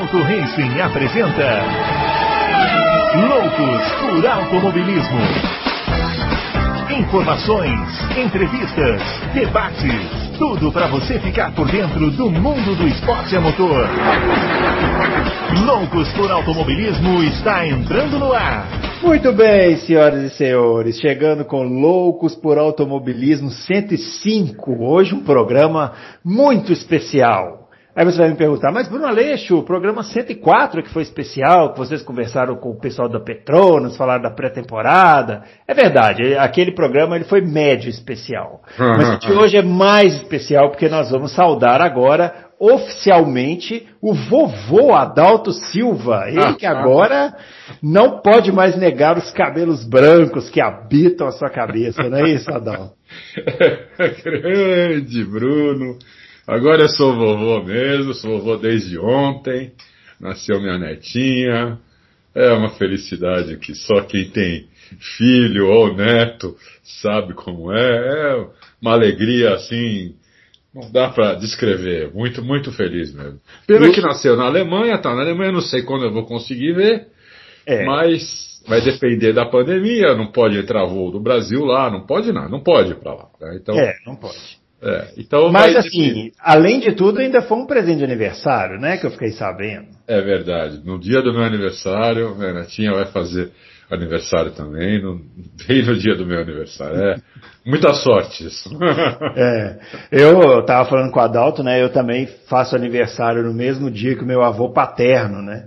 Adalto Racing apresenta Loucos por Automobilismo. Informações, entrevistas, debates, tudo para você ficar por dentro do mundo do esporte a motor. Loucos por Automobilismo está entrando no ar. Muito bem, senhoras e senhores, chegando com Loucos por Automobilismo 105, hoje um programa muito especial. Aí você vai me perguntar, mas Bruno Aleixo, o programa 104 que foi especial, que vocês conversaram com o pessoal da Petronas, falaram da pré-temporada. É verdade, aquele programa ele foi médio especial. Mas o de hoje é mais especial porque nós vamos saudar agora oficialmente o vovô Adalto Silva, ele que agora não pode mais negar os cabelos brancos que habitam a sua cabeça, não é isso, Adalto? Grande Bruno. Agora eu sou vovô mesmo, sou vovô desde ontem, nasceu minha netinha. É uma felicidade que só quem tem filho ou neto sabe como é. É uma alegria assim, não dá para descrever. Muito, muito feliz mesmo. Pena que nasceu na Alemanha, tá na Alemanha, não sei quando eu vou conseguir ver, é. mas vai depender da pandemia, não pode entrar voo do Brasil lá, não pode não, não pode ir para lá. Né? Então, é, não pode. É, então Mas assim, além de tudo, ainda foi um presente de aniversário, né? Que eu fiquei sabendo. É verdade. No dia do meu aniversário, a Netinha vai fazer aniversário também, no, bem no dia do meu aniversário. É muita sorte isso. é, eu tava falando com o Adalto, né? Eu também faço aniversário no mesmo dia que o meu avô paterno, né?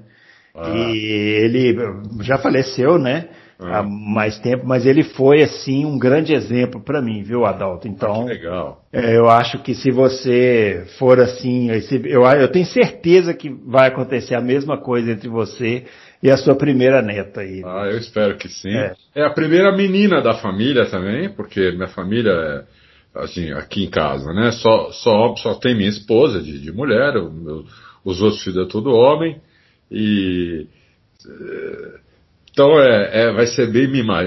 Ah. E ele já faleceu, né? Há ah. mais tempo, mas ele foi assim um grande exemplo para mim, viu, Adalto? Então, ah, legal. É, eu acho que se você for assim, eu, eu tenho certeza que vai acontecer a mesma coisa entre você e a sua primeira neta aí. Ah, eu espero que sim. É, é a primeira menina da família também, porque minha família é assim, aqui em casa, né? Só, só, só tem minha esposa de, de mulher, os outros filhos é tudo homem, e então é, é, vai ser bem mimar.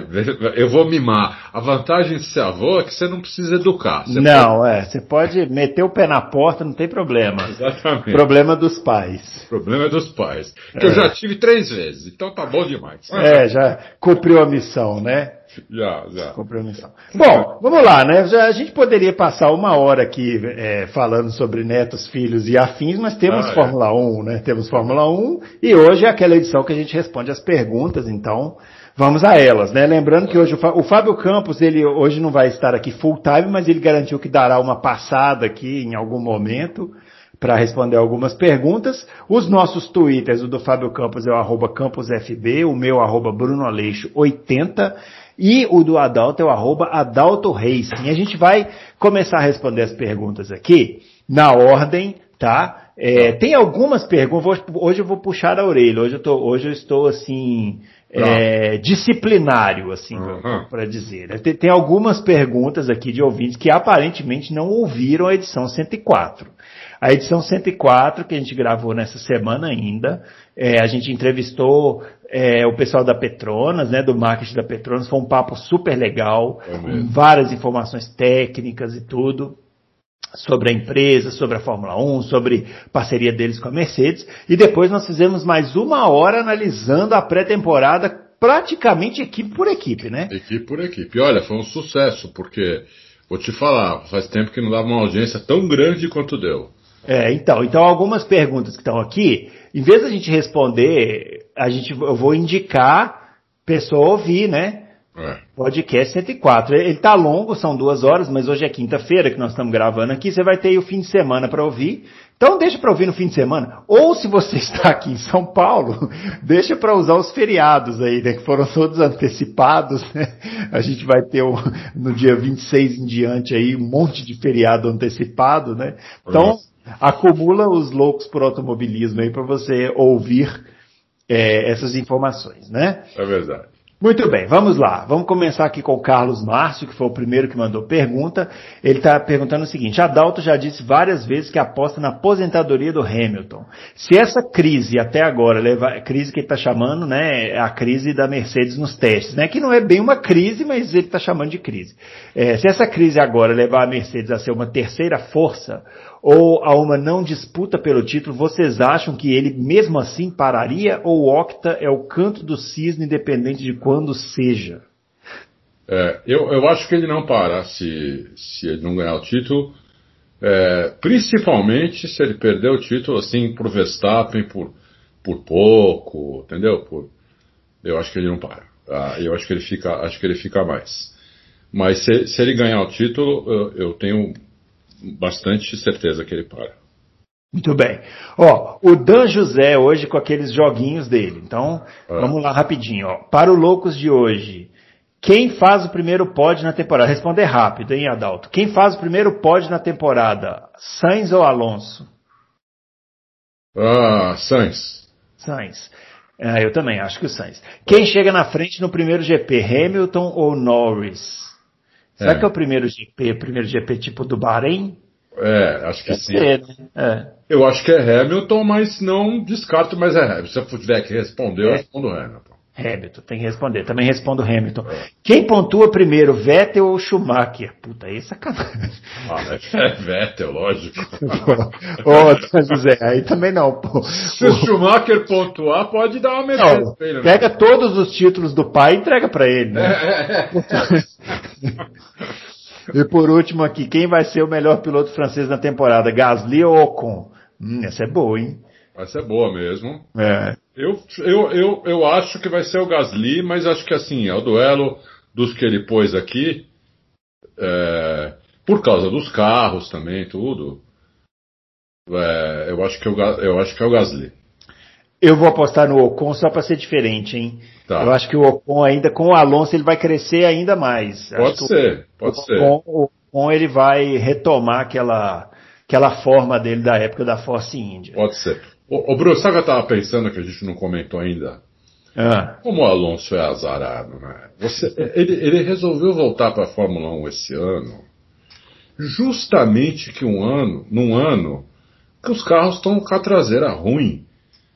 Eu vou mimar. A vantagem de ser avô é que você não precisa educar. Não, pode... é. Você pode meter o pé na porta, não tem problema. Exatamente. Problema dos pais. Problema dos pais. Que é. eu já tive três vezes, então tá bom demais. É, já cumpriu a missão, né? Já, já. Compreensão. Bom, vamos lá, né? A gente poderia passar uma hora aqui é, falando sobre netos, filhos e afins, mas temos ah, é. Fórmula é. 1, né? Temos Fórmula 1 e hoje é aquela edição que a gente responde as perguntas, então vamos a elas, né? Lembrando que hoje o, Fábio Campos, ele hoje não vai estar aqui full time, mas ele garantiu que dará uma passada aqui em algum momento para responder algumas perguntas. Os nossos twitters, o do Fábio Campos é o arroba campusfb, o meu arroba Bruno Aleixo 80 e o do Adalto é o arroba Adalto Racing. A gente vai começar a responder as perguntas aqui na ordem, tá? É, tem algumas perguntas, hoje eu vou puxar a orelha, hoje eu, tô, hoje eu estou assim, é, disciplinário, assim, uhum. para dizer. Né? Tem, tem, algumas perguntas aqui de ouvintes que aparentemente não ouviram a edição 104. A edição 104, que a gente gravou nessa semana ainda, é, a gente entrevistou é, o pessoal da Petronas, né, do marketing da Petronas, foi um papo super legal, é várias informações técnicas e tudo sobre a empresa, sobre a Fórmula 1, sobre parceria deles com a Mercedes. E depois nós fizemos mais uma hora analisando a pré-temporada, praticamente equipe por equipe, né? Equipe por equipe. Olha, foi um sucesso, porque, vou te falar, faz tempo que não dava uma audiência tão grande quanto deu. É, então, então algumas perguntas que estão aqui, em vez da gente responder, a gente, eu vou indicar pessoa ouvir, né? É. Podcast 104. Ele tá longo, são duas horas, mas hoje é quinta-feira que nós estamos gravando aqui. Você vai ter o fim de semana para ouvir. Então deixa para ouvir no fim de semana. Ou se você está aqui em São Paulo, deixa para usar os feriados aí, né, que foram todos antecipados. Né? A gente vai ter o, no dia 26 em diante aí um monte de feriado antecipado, né? Então acumula os loucos por automobilismo aí para você ouvir é, essas informações, né? É verdade. Muito bem, vamos lá. Vamos começar aqui com o Carlos Márcio, que foi o primeiro que mandou pergunta. Ele está perguntando o seguinte: Adalto já disse várias vezes que aposta na aposentadoria do Hamilton. Se essa crise até agora, leva, crise que ele está chamando, né, é a crise da Mercedes nos testes, né, que não é bem uma crise, mas ele está chamando de crise. É, se essa crise agora levar a Mercedes a ser uma terceira força, ou a uma não disputa pelo título, vocês acham que ele mesmo assim pararia ou o Octa é o canto do cisne independente de quando seja? É, eu, eu acho que ele não para se, se ele não ganhar o título, é, principalmente se ele perder o título assim por Verstappen por, por pouco, entendeu? Por, eu acho que ele não para. Ah, eu acho que ele fica, acho que ele fica mais. Mas se, se ele ganhar o título, eu, eu tenho bastante certeza que ele para. Muito bem. Ó, o Dan José hoje com aqueles joguinhos dele. Então, é. vamos lá rapidinho. Ó. Para o Loucos de hoje, quem faz o primeiro pod na temporada? Responder rápido, hein, Adalto? Quem faz o primeiro pod na temporada? Sainz ou Alonso? Ah, Sainz. Sainz. Ah, eu também acho que o Sainz. Quem chega na frente no primeiro GP? Hamilton ou Norris? Será é. que é o primeiro GP, primeiro GP tipo do Bahrein? É, acho que Deve sim. Ser, né? é. Eu acho que é Hamilton, mas não descarto, mas é Hamilton. Se eu tiver que responder, é. eu respondo Hamilton. Hamilton, tem que responder. Também respondo Hamilton. É. Quem pontua primeiro, Vettel ou Schumacher? Puta, aí é sacanagem. Ah, é Vettel, lógico. Ô, oh, José, aí também não. Pô. Se o Schumacher pontuar, pode dar uma medalha pra ele. Né? Pega né? todos os títulos do pai e entrega para ele, né? É. e por último aqui, quem vai ser o melhor piloto francês na temporada? Gasly ou Ocon? Hum, essa é boa, hein? Vai ser boa mesmo. É. Eu, eu, eu, eu acho que vai ser o Gasly, mas acho que assim, é o duelo dos que ele pôs aqui, é, por causa dos carros também, tudo. É, eu, acho que eu, eu acho que é o Gasly. Eu vou apostar no Ocon só para ser diferente, hein? Tá. Eu acho que o Ocon ainda, com o Alonso, ele vai crescer ainda mais. Pode ser, o, pode o ser. Ocon, o Ocon ele vai retomar aquela, aquela forma dele da época da Force India. Pode ser. Ô, ô Bruno, sabe o que eu estava pensando que a gente não comentou ainda? Ah. Como o Alonso é azarado, né? Você, ele, ele resolveu voltar para a Fórmula 1 esse ano, justamente que um ano, num ano que os carros estão com a traseira ruim,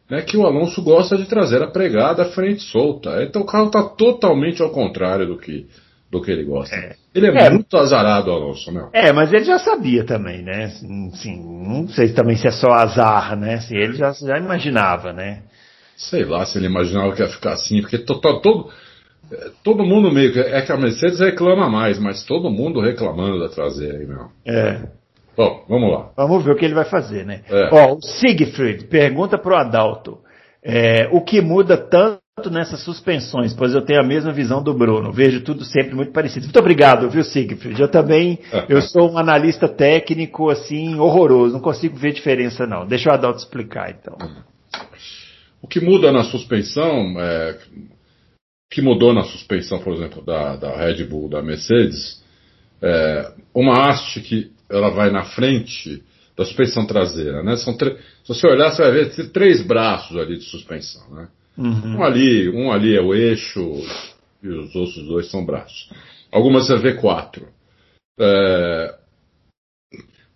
né? Que o Alonso gosta de traseira pregada, frente solta. Então o carro está totalmente ao contrário do que do que ele gosta. É. Ele é, é, muito azarado, Alonso, né? É, mas ele já sabia também, né? Sim, não sei também se é só azar, né? Se ele já, já imaginava, né? Sei lá se ele imaginava que ia ficar assim, porque to, to, todo, todo mundo meio que. É que a Mercedes reclama mais, mas todo mundo reclamando da traseira aí, meu. É. Bom, vamos lá. Vamos ver o que ele vai fazer, né? É. Ó, o Siegfried pergunta pro Adalto. É, o que muda tanto nessas suspensões, pois eu tenho a mesma visão do Bruno. Vejo tudo sempre muito parecido. Muito obrigado, viu, Siegfried? Eu também, eu sou um analista técnico, assim, horroroso. Não consigo ver diferença, não. Deixa o Adalto explicar, então. O que muda na suspensão, é, o que mudou na suspensão, por exemplo, da, da Red Bull, da Mercedes, é, uma haste que ela vai na frente da suspensão traseira, né? São se você olhar, você vai ver três braços ali de suspensão, né? Uhum. Um ali, um ali é o eixo e os outros dois são braços. Algumas vê quatro. É,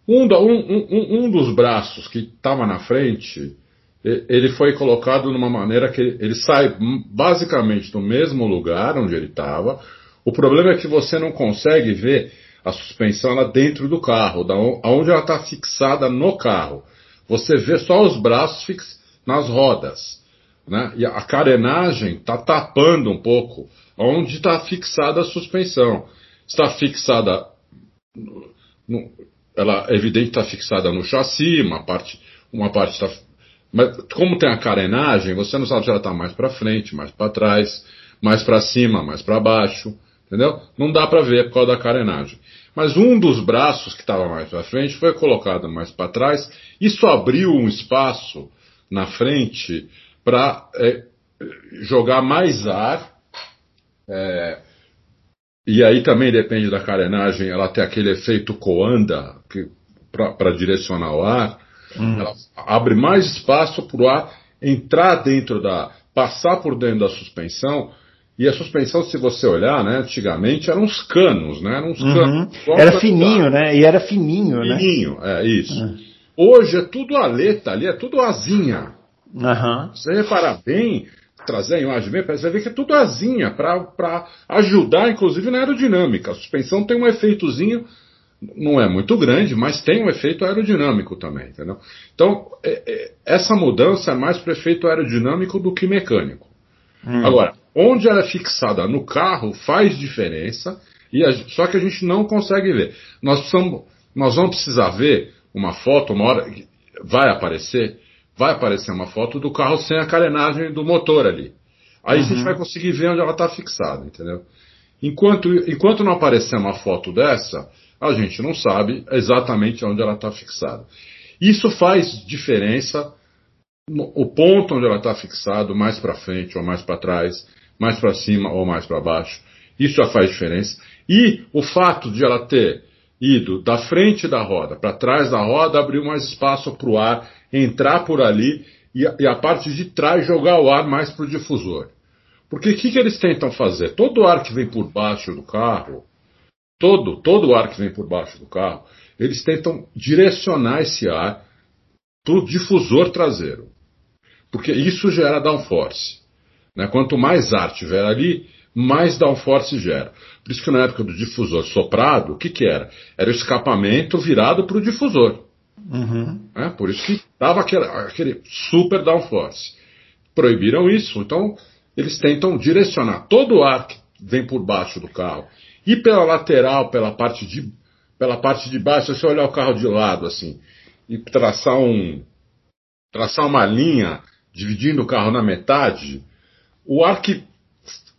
um, um, um, dos braços que estava na frente, ele foi colocado de uma maneira que ele sai basicamente do mesmo lugar onde ele estava. O problema é que você não consegue ver a suspensão lá dentro do carro, da onde ela está fixada no carro. Você vê só os braços fix, nas rodas. Né? E a carenagem está tapando um pouco onde está fixada a suspensão. Está fixada, no, ela é evidente está fixada no chassi, uma parte, uma parte está, mas como tem a carenagem, você não sabe se ela está mais para frente, mais para trás, mais para cima, mais para baixo, entendeu? Não dá para ver por causa da carenagem. Mas um dos braços que estava mais para frente foi colocado mais para trás. Isso abriu um espaço na frente para é, jogar mais ar. É, e aí também depende da carenagem, ela tem aquele efeito coanda para direcionar o ar. Hum. Ela abre mais espaço para o ar entrar dentro da. passar por dentro da suspensão E a suspensão, se você olhar, né, antigamente eram uns canos, né? Eram uns Uhum. canos. Era fininho, né? E era fininho, né? Fininho, é isso. Hoje é tudo aleta ali, é tudo asinha. Aham. Se você reparar bem, trazer a imagem bem, você vai ver que é tudo asinha, para ajudar, inclusive, na aerodinâmica. A suspensão tem um efeitozinho, não é muito grande, mas tem um efeito aerodinâmico também, entendeu? Então, é- é- essa mudança é mais para efeito aerodinâmico do que mecânico. Hum. Agora, onde ela é fixada no carro faz diferença, e a- só que a gente não consegue ver. Nós, precisamos, nós vamos precisar ver uma foto, uma hora vai aparecer, vai aparecer uma foto do carro sem a carenagem do motor ali. Aí a gente vai conseguir ver onde ela está fixada, entendeu? Enquanto, enquanto não aparecer uma foto dessa, a gente não sabe exatamente onde ela está fixada. Isso faz diferença no- o ponto onde ela está fixado, mais para frente ou mais para trás, mais para cima ou mais para baixo. Isso já faz diferença. E o fato de ela ter ido da frente da roda para trás da roda abriu mais espaço para o ar entrar por ali e a, e a parte de trás jogar o ar mais para o difusor. Porque o que, que eles tentam fazer? Todo o ar que vem por baixo do carro, todo, todo o ar que vem por baixo do carro, eles tentam direcionar esse ar para o difusor traseiro. Porque isso gera downforce. Né? Quanto mais ar tiver ali, mais downforce gera. Por isso que na época do difusor soprado, o que, que era? Era o escapamento virado para o difusor. Uhum. né? Por isso que dava aquele, aquele super downforce. Proibiram isso, então eles tentam direcionar todo o ar que vem por baixo do carro e pela lateral, pela parte de, pela parte de baixo, se você olhar o carro de lado assim e traçar um traçar uma linha dividindo o carro na metade, o ar que,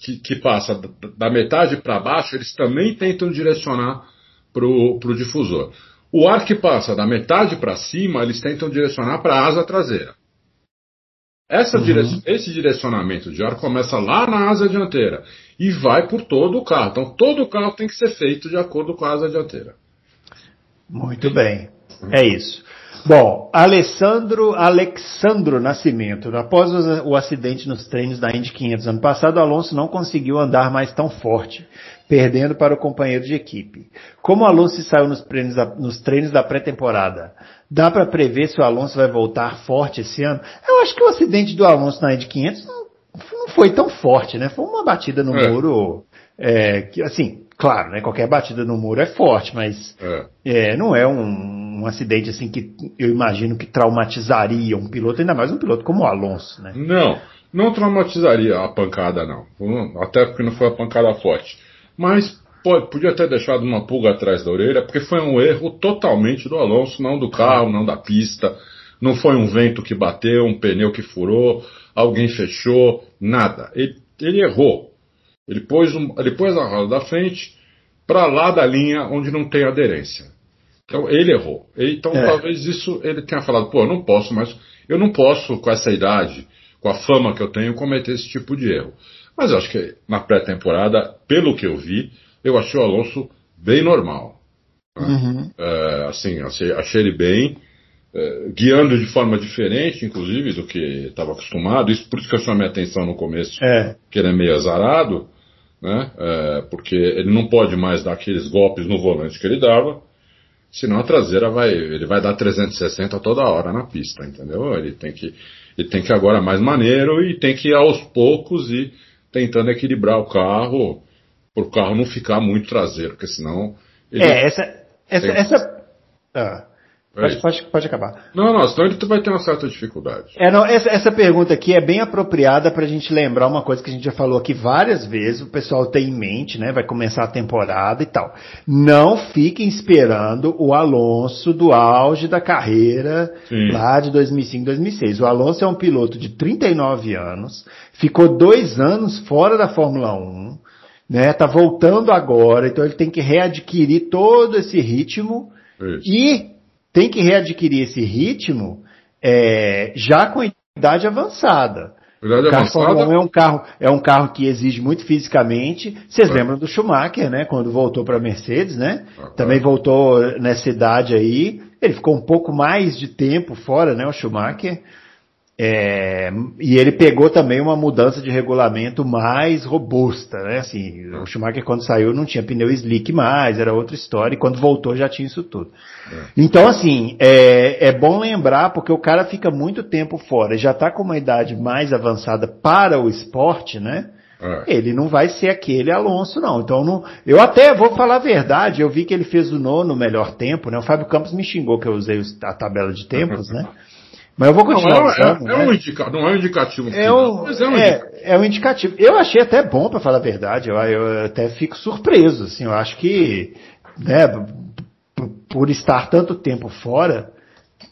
que, que passa da- metade para baixo, eles também tentam direcionar para o difusor. O ar que passa da metade para cima, eles tentam direcionar para a asa traseira. Essa dire- Esse direcionamento de ar começa lá na asa dianteira e vai por todo o carro. Então todo o carro tem que ser feito de acordo com a asa dianteira. Muito bem. É isso. Bom, Alessandro Alexandro Nascimento. Após o, acidente nos treinos da Indy 500 ano passado, Alonso não conseguiu andar mais tão forte, perdendo para o companheiro de equipe. Como o Alonso saiu nos treinos da, nos treinos da pré-temporada, dá para prever se o Alonso vai voltar forte esse ano? Eu acho que o acidente do Alonso na Indy 500 não, não foi tão forte, né? Foi uma batida no É. muro, é, que assim, claro, né? Qualquer batida no muro é forte, mas É. é, não é um, um acidente assim que eu imagino que traumatizaria um piloto, ainda mais um piloto como o Alonso, né? Não, não traumatizaria a pancada, não. Até porque não foi uma pancada forte. Mas pode- podia ter deixado uma pulga atrás da orelha, porque foi um erro totalmente do Alonso, não do carro, não da pista. Não foi um vento que bateu, um pneu que furou, alguém fechou, nada. Ele, ele errou. Ele pôs, um, ele pôs a roda da frente para lá da linha onde não tem aderência. Então ele errou. Então É. talvez isso ele tenha falado, pô, eu não posso mais, eu não posso com essa idade, com a fama que eu tenho, cometer esse tipo de erro. Mas eu acho que na pré-temporada, pelo que eu vi, eu achei o Alonso bem normal. Uhum. É, assim, achei, achei ele bem, é, guiando de forma diferente, inclusive, do que estava acostumado. Isso por isso que eu chamei a atenção no começo, É, que ele é meio azarado, né? É, porque ele não pode mais dar aqueles golpes no volante que ele dava, senão a traseira vai, ele vai dar 360 toda hora na pista, entendeu? Ele tem que, ele tem que agora mais maneiro e tem que ir aos poucos e tentando equilibrar o carro, para o carro não ficar muito traseiro, porque senão ele é essa, essa, Tem- essa ah, pode, pode, pode acabar. Não, não, senão ele vai ter uma certa dificuldade. É, não, essa, essa pergunta aqui é bem apropriada para a gente lembrar uma coisa que a gente já falou aqui várias vezes, o pessoal tem em mente, né? Vai começar a temporada e tal. Não fiquem esperando o Alonso do auge da carreira Sim. lá de 2005, 2006. O Alonso é um piloto de 39 anos, ficou dois anos fora da Fórmula 1, né? Tá voltando agora, então ele tem que readquirir todo esse ritmo Isso. e tem que readquirir esse ritmo é, já com a idade avançada. Verdade O carro Fórmula 1 avançada, é um carro, é um carro que exige muito fisicamente. Vocês É. lembram do Schumacher, né? Quando voltou para a Mercedes, né? Ah, Também voltou nessa idade aí. Ele ficou um pouco mais de tempo fora, né? O Schumacher. É, e ele pegou também uma mudança de regulamento mais robusta, né? Assim, o Schumacher quando saiu não tinha pneu slick mais, era outra história, e quando voltou já tinha isso tudo. É. Então, assim, é, é, bom lembrar, porque o cara fica muito tempo fora, já está com uma idade mais avançada para o esporte, né? É. Ele não vai ser aquele Alonso, não. Então, não, eu até vou falar a verdade, eu vi que ele fez o nono melhor tempo, né? O Fábio Campos me xingou que eu usei a tabela de tempos, né? Mas eu vou continuar não, é, usando, é, é, né? um indica, não é um indicativo. É um, mas é um, é, indicativo. é um indicativo. Eu achei até bom, para falar a verdade. Eu, eu, até fico surpreso. Assim, eu acho que, né, por estar tanto tempo fora,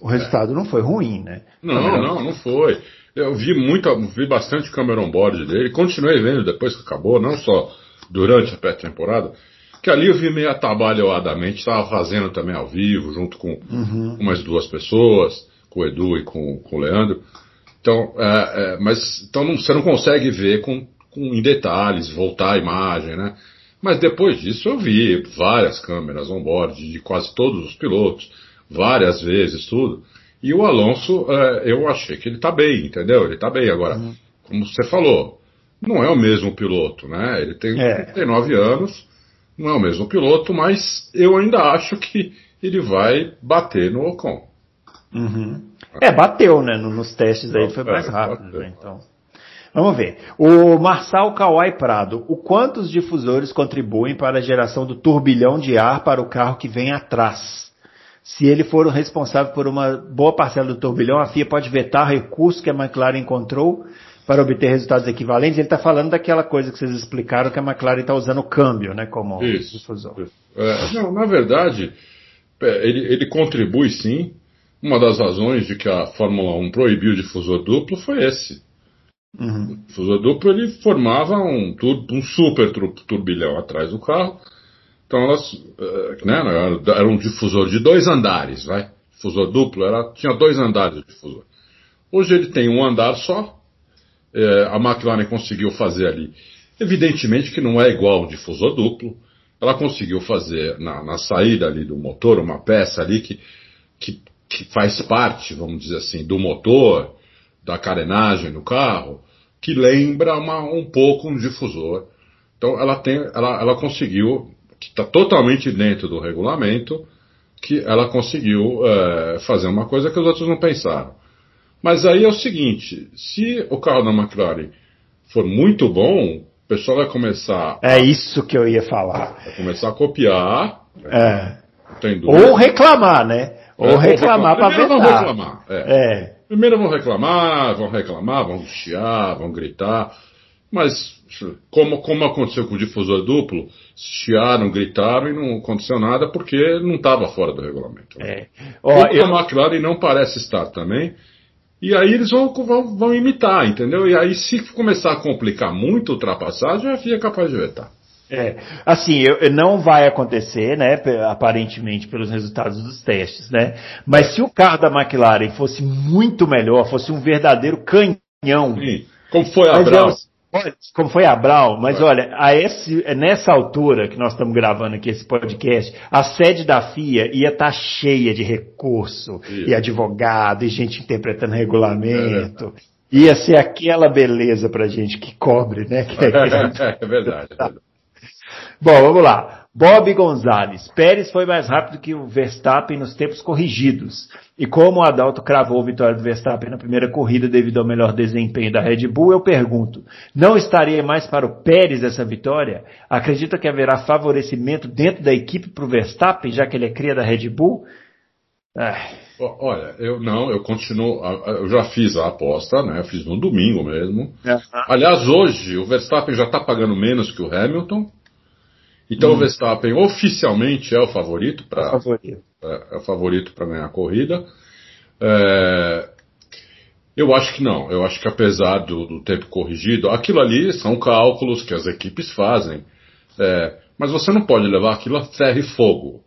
o resultado não foi ruim, né? Não, não, não foi. Eu vi muito, vi bastante Cameron Board dele, continuei vendo depois que acabou, não só durante a pré-temporada, que ali eu vi meio atabalhoadamente, estava fazendo também ao vivo, junto com uhum. umas duas pessoas com o Edu e com, com o Leandro. Então, é, é, mas então não, você não consegue ver com, com, em detalhes, voltar a imagem, né? Mas depois disso eu vi várias câmeras on-board de quase todos os pilotos, várias vezes, tudo. E o Alonso, é, eu achei que ele está bem, entendeu? Ele está bem. Agora, uhum. como você falou, não é o mesmo piloto, né? Ele tem é. 39 anos, não é o mesmo piloto, mas eu ainda acho que ele vai bater no Ocon. Uhum. É, bateu, né? Nos testes aí foi mais rápido, né? Então. Vamos ver. O Marçal Kawai Prado. O quantos difusores contribuem para a geração do turbilhão de ar para o carro que vem atrás? Se ele for o responsável por uma boa parcela do turbilhão, a FIA pode vetar recurso que a McLaren encontrou para obter resultados equivalentes. Ele está falando daquela coisa que vocês explicaram que a McLaren está usando o câmbio, né, como Isso. difusor. É, não, na verdade, é, ele, ele contribui sim, uma das razões de que a Fórmula 1 proibiu o difusor duplo foi esse. Uhum. O difusor duplo ele formava um, um super turbilhão atrás do carro. Então elas, uh, né, era um difusor de dois andares, vai. Difusor duplo era, tinha dois andares de difusor. Hoje ele tem um andar só. É, a McLaren conseguiu fazer ali. Evidentemente que não é igual um difusor duplo. Ela conseguiu fazer na, na saída ali do motor uma peça ali que, que que faz parte, vamos dizer assim, do motor, da carenagem do carro, que lembra uma, um pouco um difusor. Então ela tem, ela, ela conseguiu, que está totalmente dentro do regulamento, que ela conseguiu é, fazer uma coisa que os outros não pensaram. Mas aí é o seguinte, se o carro da McLaren for muito bom, o pessoal vai começar. É a, isso que eu ia falar. Vai começar a copiar. É. Ou reclamar, né? Ou é, reclamar para vetar. Vão reclamar. É. é. Primeiro vão reclamar, vão reclamar, vão chiar, vão gritar. Mas, como, como aconteceu com o difusor duplo, chiaram, gritaram e não aconteceu nada porque não estava fora do regulamento. É. Ó, eu... A McLaren não parece estar também. E aí eles vão, vão, vão imitar, entendeu? E aí, se começar a complicar muito a ultrapassagem, a FIA é capaz de vetar. É, assim, eu, não vai acontecer, né, aparentemente pelos resultados dos testes, né, mas se o carro da McLaren fosse muito melhor, fosse um verdadeiro canhão. Sim, como foi a Brown. Como foi a Brown, mas é. olha, a esse, nessa altura que nós estamos gravando aqui esse podcast, a sede da FIA ia estar tá cheia de recurso, e advogado, e gente interpretando regulamento. É ia ser aquela beleza pra gente que cobre, né? Que é, é, é verdade. É verdade. Bom, vamos lá. Bob Gonzalez. Pérez foi mais rápido que o Verstappen nos tempos corrigidos. E como o Adalto cravou a vitória do Verstappen na primeira corrida devido ao melhor desempenho da Red Bull, eu pergunto, não estaria mais para o Pérez essa vitória? Acredita que haverá favorecimento dentro da equipe para o Verstappen, já que ele é cria da Red Bull? Olha, eu não, eu continuo, eu já fiz a aposta, né? Eu fiz no domingo mesmo. Aliás, hoje o Verstappen já está pagando menos que o Hamilton. Então hum. o Verstappen oficialmente é o favorito para é, favorito. é, é, o favorito para ganhar a corrida. É, eu acho que não. Eu acho que apesar do, do, tempo corrigido, aquilo ali são cálculos que as equipes fazem. É, mas você não pode levar aquilo a ferro e fogo.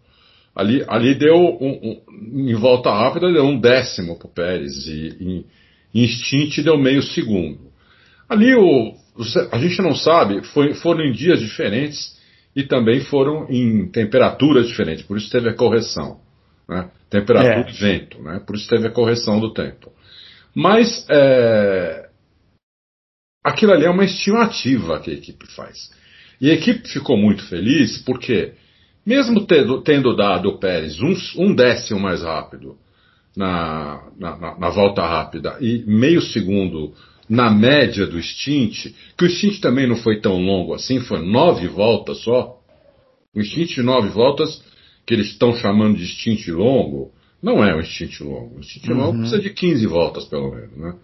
Ali, ali deu um, um, em volta rápida deu um décimo para o Pérez e em, em Stint deu meio segundo. Ali o, a gente não sabe, foi, foram em dias diferentes e também foram em temperaturas diferentes, por isso teve a correção. Né? Temperatura é. e vento, né? por isso teve a correção do tempo. Mas é, aquilo ali é uma estimativa que a equipe faz. E a equipe ficou muito feliz porque, mesmo tendo, tendo dado o Pérez um, um décimo mais rápido na, na, na, volta rápida e meio segundo na média do stint, que o stint também não foi tão longo assim, foi nove voltas só. O stint de nove voltas, que eles estão chamando de stint longo, não é um stint longo. O stint uhum. longo precisa de 15 voltas, pelo menos, né?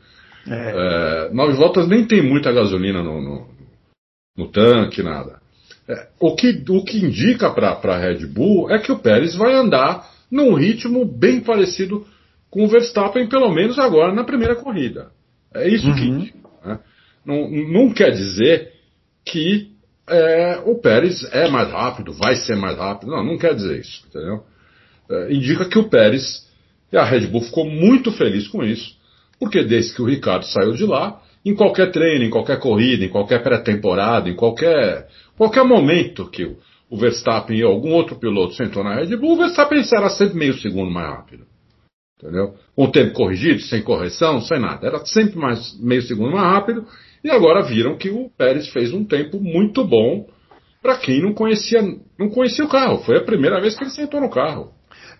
É. É, nove voltas nem tem muita gasolina no, no, no tanque, nada. É, o, que, o que indica para a Red Bull é que o Pérez vai andar num ritmo bem parecido com o Verstappen, pelo menos agora na primeira corrida. É isso uhum. que indica. Né? Não, não quer dizer que é, o Pérez é mais rápido, vai ser mais rápido. Não, não quer dizer isso, entendeu? É, indica que o Pérez e a Red Bull ficou muito feliz com isso, porque desde que o Ricardo saiu de lá, em qualquer treino, em qualquer corrida, em qualquer pré-temporada, em qualquer, qualquer momento que o, o Verstappen ou algum outro piloto sentou na Red Bull, o Verstappen será sempre meio segundo mais rápido. Entendeu? O tempo corrigido, sem correção, sem nada. Era sempre mais meio segundo mais rápido. E agora viram que o Pérez fez um tempo muito bom para quem não conhecia, não conhecia o carro. Foi a primeira vez que ele sentou no carro.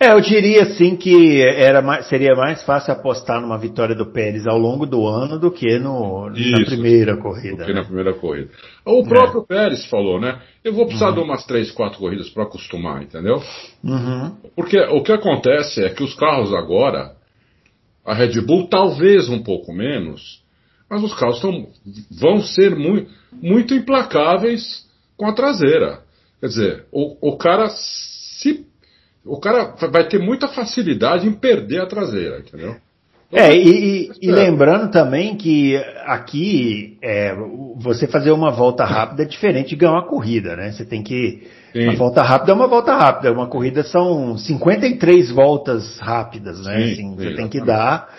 É, eu diria assim que era mais, seria mais fácil apostar numa vitória do Pérez ao longo do ano do que no, Isso, na primeira corrida. Do que né? na primeira corrida. O próprio é. Pérez falou, né? Eu vou precisar uhum. de umas três, quatro corridas para acostumar, entendeu? Uhum. Porque o que acontece é que os carros agora, a Red Bull talvez um pouco menos, mas os carros tão, vão ser muito, muito implacáveis com a traseira. Quer dizer, o, o cara se o cara vai ter muita facilidade em perder a traseira, entendeu? É, e, e, lembrando também que aqui é, você fazer uma volta rápida é diferente de ganhar uma corrida, né? Você tem que. Sim. Uma volta rápida é uma volta rápida, uma corrida são 53 voltas rápidas, né? Sim, assim, você tem que dar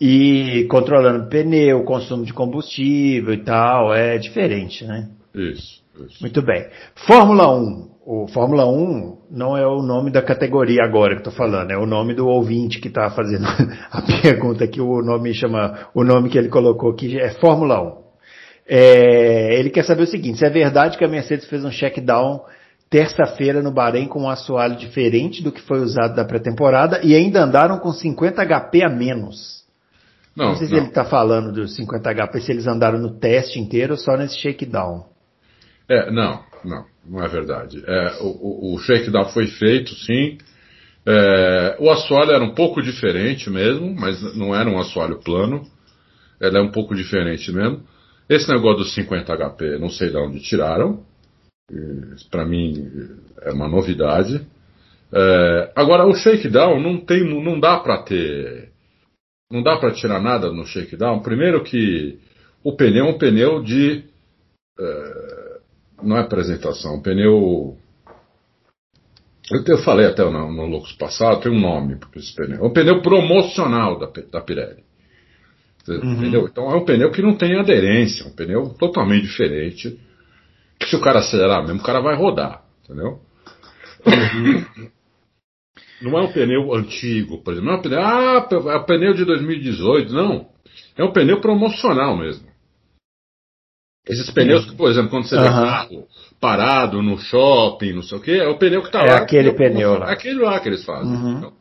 e controlando pneu, consumo de combustível e tal, é diferente, né? Isso, isso. Muito bem. Fórmula 1 o Fórmula 1 não é o nome da categoria agora que estou falando, é o nome do ouvinte que está fazendo a pergunta que o nome chama, o nome que ele colocou aqui é Fórmula 1. É, ele quer saber o seguinte, se é verdade que a Mercedes fez um check-down terça-feira no Bahrein com um assoalho diferente do que foi usado da pré-temporada e ainda andaram com 50 HP a menos. Não, não sei se ele está falando dos 50 HP, se eles andaram no teste inteiro ou só nesse shakedown. É, não, não, não é verdade. É, o, o, o shakedown foi feito, sim. É, o assoalho era um pouco diferente mesmo, mas não era um assoalho plano. Ela é um pouco diferente mesmo. Esse negócio dos 50 HP, não sei de onde tiraram. Para mim é uma novidade. É, agora o shakedown não tem, não dá para ter, não dá para tirar nada no shakedown. Primeiro que o pneu é um pneu de é, não é apresentação, pneu. Eu, eu falei até no, no Loucos passado, tem um nome para esse pneu. É um pneu promocional da, da Pirelli. Uhum. Então é um pneu que não tem aderência, um pneu totalmente diferente. Que se o cara acelerar mesmo, o cara vai rodar, entendeu? Uhum. Não é um pneu antigo, por exemplo. Não é um pneu, ah, é um pneu de 2018, não. É um pneu promocional mesmo. Esses pneus que, por exemplo, quando você uhum. vê carro parado no shopping, não sei o quê, é o pneu que está é lá. É aquele pneu lá. É aquele lá que eles fazem. Uhum. Então,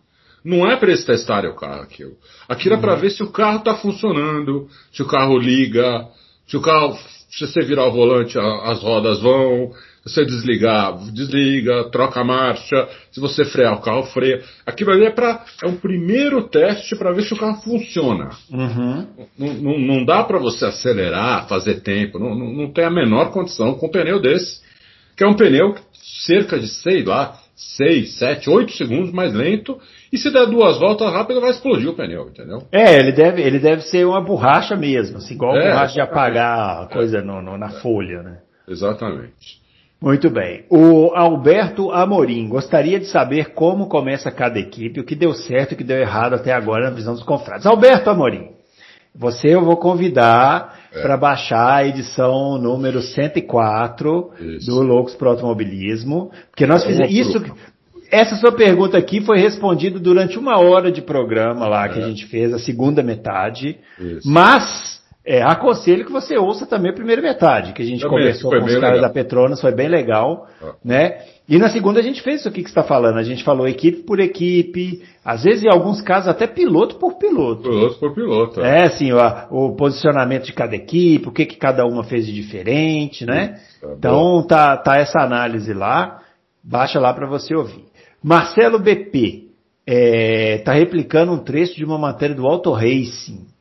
não é para eles testarem o carro aquilo. Aquilo uhum. é para ver se o carro está funcionando, se o carro liga, se o carro, se você virar o volante, as rodas vão, você desligar, desliga, troca a marcha. Se você frear, o carro freia. Aquilo ali é, pra, é um primeiro teste para ver se o carro funciona. Uhum. Não, não, não, dá para você acelerar, fazer tempo. Não, não, não, tem a menor condição com um pneu desse. Que é um pneu cerca de, sei lá, 6, 7, 8 segundos mais lento. E se der duas voltas rápidas, vai explodir o pneu, entendeu? É, ele deve, ele deve ser uma borracha mesmo, assim, igual é, borracha de apagar coisa no, no, na folha, né? Exatamente. Muito bem. O Alberto Amorim gostaria de saber como começa cada equipe, o que deu certo e o que deu errado até agora na visão dos confrades. Alberto Amorim, você eu vou convidar é. para baixar a edição número 104 isso. do Loucos para Automobilismo, porque nós fizemos isso. essa sua pergunta aqui foi respondida durante uma hora de programa lá que é. a gente fez, a segunda metade. Isso. Mas é, aconselho que você ouça também a primeira metade, que a gente também, conversou com os caras legal. da Petronas, foi bem legal, ah. né? E na segunda a gente fez isso aqui que você está falando, a gente falou equipe por equipe, às vezes em alguns casos até piloto por piloto. Piloto por piloto. É, é assim, o, o, posicionamento de cada equipe, o que, que cada uma fez de diferente, né? Tá então tá, tá essa análise lá, baixa lá para você ouvir. Marcelo BP está é, replicando um trecho de uma matéria do Auto Racing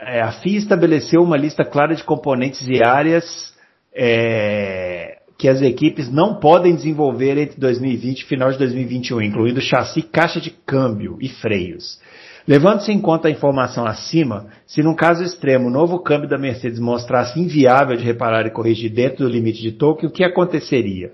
é, a FIA estabeleceu uma lista clara de componentes e áreas é, que as equipes não podem desenvolver entre 2020 e final de 2021, incluindo chassi, caixa de câmbio e freios. Levando-se em conta a informação acima, se num caso extremo o novo câmbio da Mercedes mostrasse inviável de reparar e corrigir dentro do limite de toque, o que aconteceria?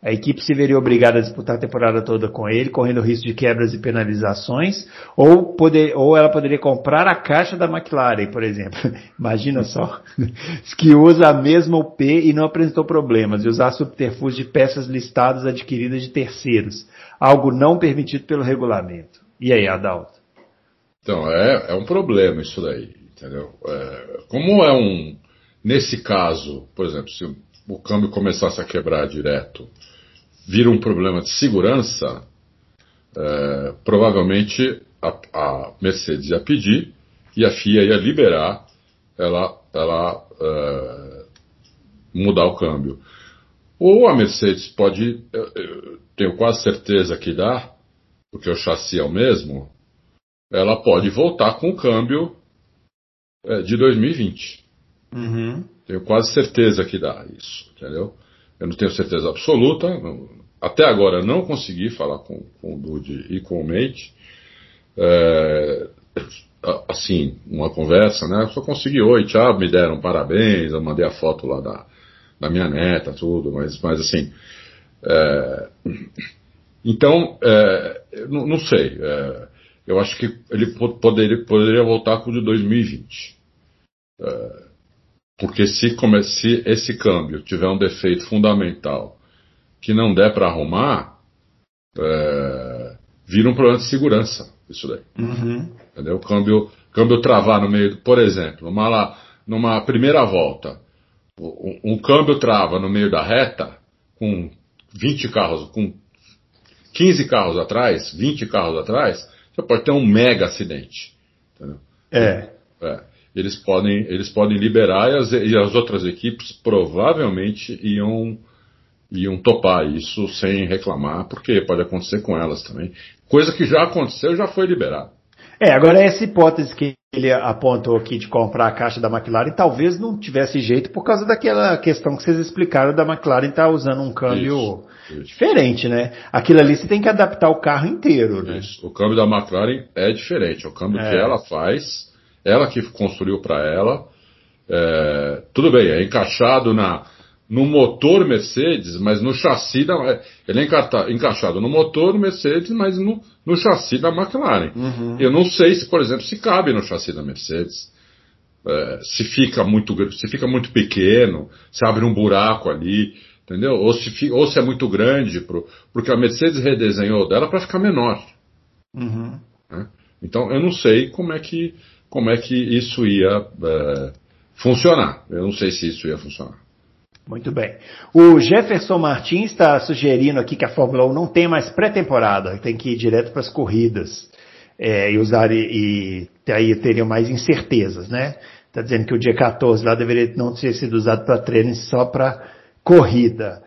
A equipe se veria obrigada a disputar a temporada toda com ele, correndo risco de quebras e penalizações, ou, poder, ou ela poderia comprar a caixa da McLaren, por exemplo. Imagina só, que usa a mesma UP e não apresentou problemas, e usar subterfúgio de peças listadas adquiridas de terceiros, algo não permitido pelo regulamento. E aí, Adalto? Então, é, é um problema isso daí, entendeu? É, como é um, nesse caso, por exemplo, se o câmbio começasse a quebrar direto, vira um problema de segurança, é, provavelmente a, a, Mercedes ia pedir e a FIA ia liberar ela, ela é, mudar o câmbio. Ou a Mercedes pode, eu, tenho quase certeza que dá, porque o chassi é o mesmo, ela pode voltar com o câmbio é, de 2020. Uhum. Tenho quase certeza que dá isso, entendeu? Eu não tenho certeza absoluta. Até agora não consegui falar com, com o Dude e com o Mate. É, assim, uma conversa, né? Só consegui, oi, tchau, me deram parabéns, eu mandei a foto lá da, da minha neta, tudo, mas, mas assim. É, então, é, não, não, sei. É, eu acho que ele poderia, poderia voltar com o de 2020. É, porque se, se esse câmbio tiver um defeito fundamental que não der para arrumar, é, vira um problema de segurança isso daí. Uhum. Entendeu? O câmbio, câmbio travar no meio, por exemplo, numa, numa primeira volta, um, um câmbio trava no meio da reta, com 20 carros, com 15 carros atrás, 20 carros atrás, você pode ter um mega acidente. Entendeu? É. é eles podem, eles podem liberar e as, e as outras equipes provavelmente iam, iam topar isso sem reclamar, porque pode acontecer com elas também. Coisa que já aconteceu já foi liberado. É, agora essa hipótese que ele apontou aqui de comprar a caixa da McLaren talvez não tivesse jeito por causa daquela questão que vocês explicaram da McLaren estar tá usando um câmbio isso, isso. diferente, né? Aquilo ali você tem que adaptar o carro inteiro, né? Isso. O câmbio da McLaren é diferente. O câmbio é. que ela faz ela que construiu para ela. É, tudo bem, é encaixado na, no motor Mercedes, mas no chassi da. Ele é encaixado no motor Mercedes, mas no, no chassi da McLaren. Uhum. Eu não sei se, por exemplo, se cabe no chassi da Mercedes. É, se fica muito se fica muito pequeno, se abre um buraco ali, entendeu? Ou se, ou se é muito grande, pro, porque a Mercedes redesenhou dela para ficar menor. Uhum. Né? Então eu não sei como é que como é que isso ia é, funcionar. Eu não sei se isso ia funcionar. Muito bem. O Jefferson Martins está sugerindo aqui que a Fórmula 1 não tem mais pré-temporada, tem que ir direto para as corridas é, e usar e, e aí teriam mais incertezas, né? Está dizendo que o dia 14 lá deveria não ter sido usado para treino só para corrida.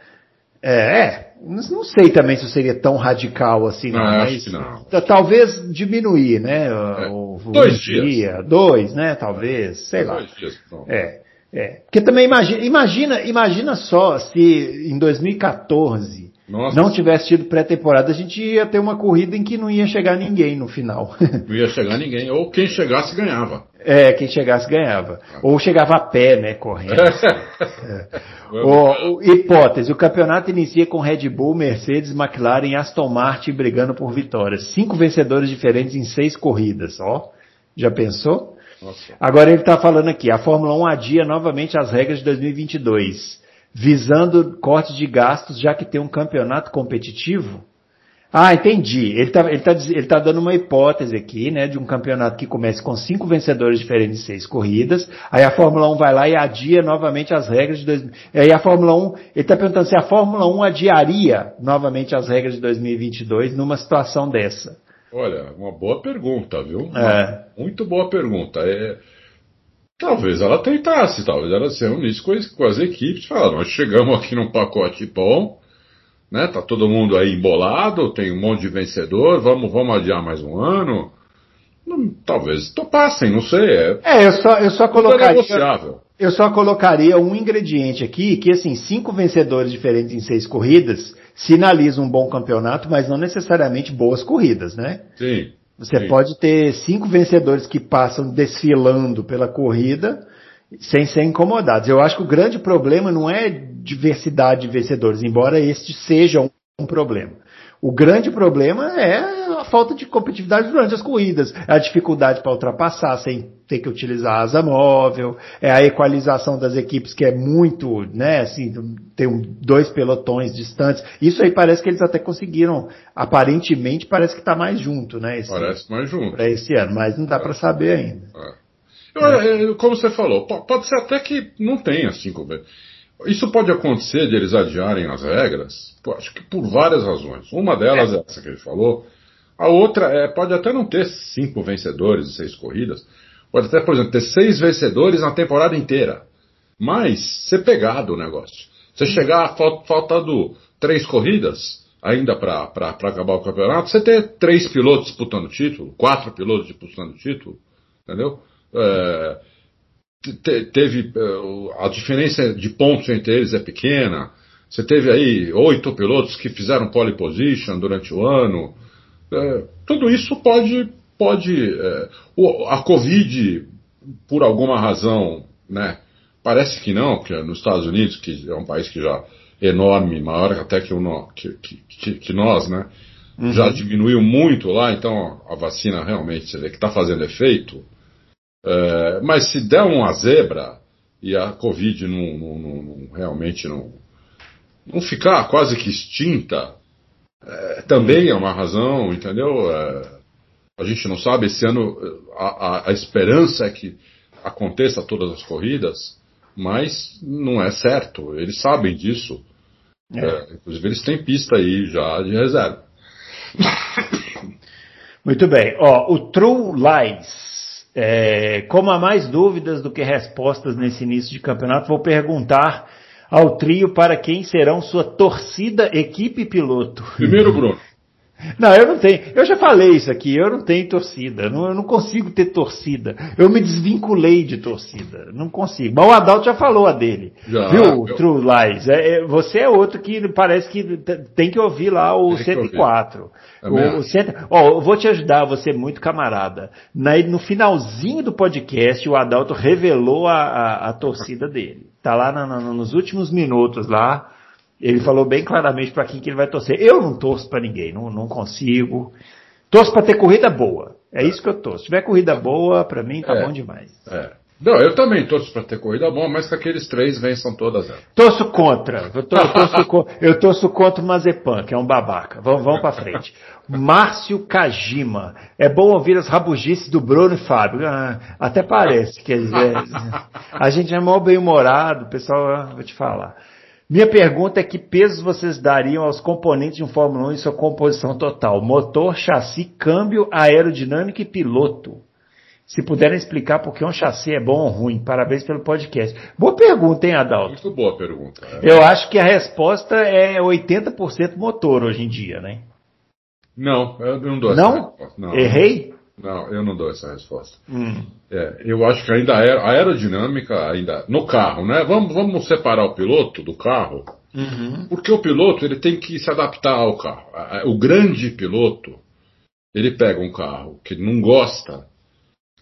É, é, não sei também se seria tão radical assim, não, não mas não. talvez diminuir, né? É. O, o dois dia, dias. dois, né? Talvez, sei lá. Dois dias, é, é. Porque também imagina, imagina, imagina só se em 2014 nossa. não tivesse tido pré-temporada, a gente ia ter uma corrida em que não ia chegar ninguém no final. Não ia chegar ninguém, ou quem chegasse ganhava. É, quem chegasse ganhava. Ah. Ou chegava a pé, né, correndo. é. o, o, hipótese, o campeonato inicia com Red Bull, Mercedes, McLaren e Aston Martin brigando por vitórias. Cinco vencedores diferentes em seis corridas, ó. Já pensou? Nossa. Agora ele está falando aqui, a Fórmula 1 adia novamente as regras de 2022 visando cortes de gastos, já que tem um campeonato competitivo? Ah, entendi. Ele está ele tá, ele tá dando uma hipótese aqui, né, de um campeonato que comece com cinco vencedores diferentes de seis corridas, aí a Fórmula 1 vai lá e adia novamente as regras de 2000. Aí a Fórmula 1, ele está perguntando se a Fórmula 1 adiaria novamente as regras de 2022 numa situação dessa. Olha, uma boa pergunta, viu? É. Muito boa pergunta. É, talvez ela tentasse, talvez ela se reunisse com, com as equipes e falar, nós chegamos aqui num pacote bom, né? Tá todo mundo aí embolado, tem um monte de vencedor, vamos, vamos adiar mais um ano. Não, talvez topassem, não sei. É, é eu só, eu só colocaria. Eu só colocaria um ingrediente aqui, que assim, cinco vencedores diferentes em seis corridas sinalizam um bom campeonato, mas não necessariamente boas corridas, né? Sim. Você sim. pode ter cinco vencedores que passam desfilando pela corrida sem ser incomodados. Eu acho que o grande problema não é diversidade de vencedores, embora este seja um, um problema. O grande problema é a falta de competitividade durante as corridas, é a dificuldade para ultrapassar sem ter que utilizar asa móvel, é a equalização das equipes que é muito, né, assim, tem dois pelotões distantes. Isso aí parece que eles até conseguiram, aparentemente parece que está mais junto, né? Parece mais junto. Para esse ano, mas não dá para saber ainda. É. Eu, como você falou, pode ser até que não tenha cinco vezes. Isso pode acontecer de eles adiarem as regras, acho que por várias razões. Uma delas é, é essa que ele falou. A outra é, pode até não ter cinco vencedores e seis corridas. Pode até, por exemplo, ter seis vencedores na temporada inteira. Mas ser pegado o negócio. Você chegar faltando três corridas, ainda para acabar o campeonato, você ter três pilotos disputando o título, quatro pilotos disputando o título, entendeu? É, teve eh, a diferença de pontos entre eles é pequena. Você teve aí oito pilotos que fizeram pole position durante o ano. É, tudo isso pode, pode é, a Covid, por alguma razão, né? Parece que não, porque nos Estados Unidos, que é um país que já é enorme, maior até que, o, que, que, que nós, né? Uhum. Já diminuiu muito lá, então a vacina realmente você vê que está fazendo efeito. É, mas se der uma zebra e a Covid não, não, não, realmente não, não ficar quase que extinta, é, também é uma razão, entendeu? É, a gente não sabe, esse ano a, a, a, esperança é que aconteça todas as corridas, mas não é certo, eles sabem disso. É. é inclusive eles têm pista aí já de reserva. Muito bem, ó, o True Lies é, como há mais dúvidas do que respostas nesse início de campeonato, vou perguntar ao trio para quem serão sua torcida, equipe piloto. Primeiro, Bruno. Não, eu não tenho. Eu já falei isso aqui, eu não tenho torcida. Não, eu não consigo ter torcida. Eu me desvinculei de torcida. Não consigo. Mas o Adalto já falou a dele. Já, viu, eu... True Lies? É, é, você é outro que parece que tem que ouvir lá o tem 104. É o, o cento... oh, eu vou te ajudar, você é muito camarada. Na, no finalzinho do podcast, o Adalto revelou a, a, a torcida dele. Tá lá na, na, nos últimos minutos lá. Ele falou bem claramente para quem que ele vai torcer. Eu não torço para ninguém, não, não consigo. Torço para ter corrida boa. É, isso que eu torço. Se tiver corrida boa, para mim tá é, bom demais. É. Não, eu também torço para ter corrida boa, mas que aqueles três vençam todas elas. Torço contra. Eu, torço, torço, eu torço contra o Mazepan, que é um babaca. Vamos, vamos para frente. Márcio Kajima. É bom ouvir as rabugices do Bruno e Fábio. Ah, até parece que é, a gente é mal bem-humorado, pessoal, vou te falar. Minha pergunta é que pesos vocês dariam aos componentes de um Fórmula 1 em sua composição total? Motor, chassi, câmbio, aerodinâmica e piloto. Se puderem explicar por que um chassi é bom ou ruim. Parabéns pelo podcast. Boa pergunta, hein, Adalto? Muito boa pergunta. É. Eu acho que a resposta é 80% motor hoje em dia, né? Não, eu não dou não? essa resposta. Não? Errei? Não, eu não dou essa resposta. Hum. É, eu acho que ainda a aerodinâmica, ainda no carro, né? Vamos, vamos separar o piloto do carro, uhum. porque o piloto ele tem que se adaptar ao carro. O grande piloto, ele pega um carro que ele não gosta,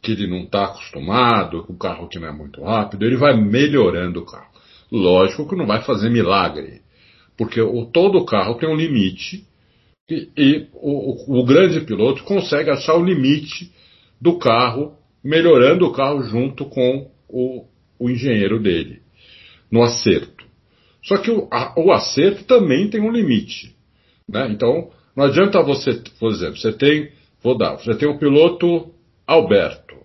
que ele não está acostumado, um carro que não é muito rápido, ele vai melhorando o carro. Lógico que não vai fazer milagre, porque o, todo carro tem um limite e, e o, o, grande piloto consegue achar o limite do carro, melhorando o carro junto com o, o engenheiro dele, no acerto. Só que o, a, o acerto também tem um limite. Né? Então, Não adianta você, por exemplo, você tem, vou dar, você tem o piloto Alberto,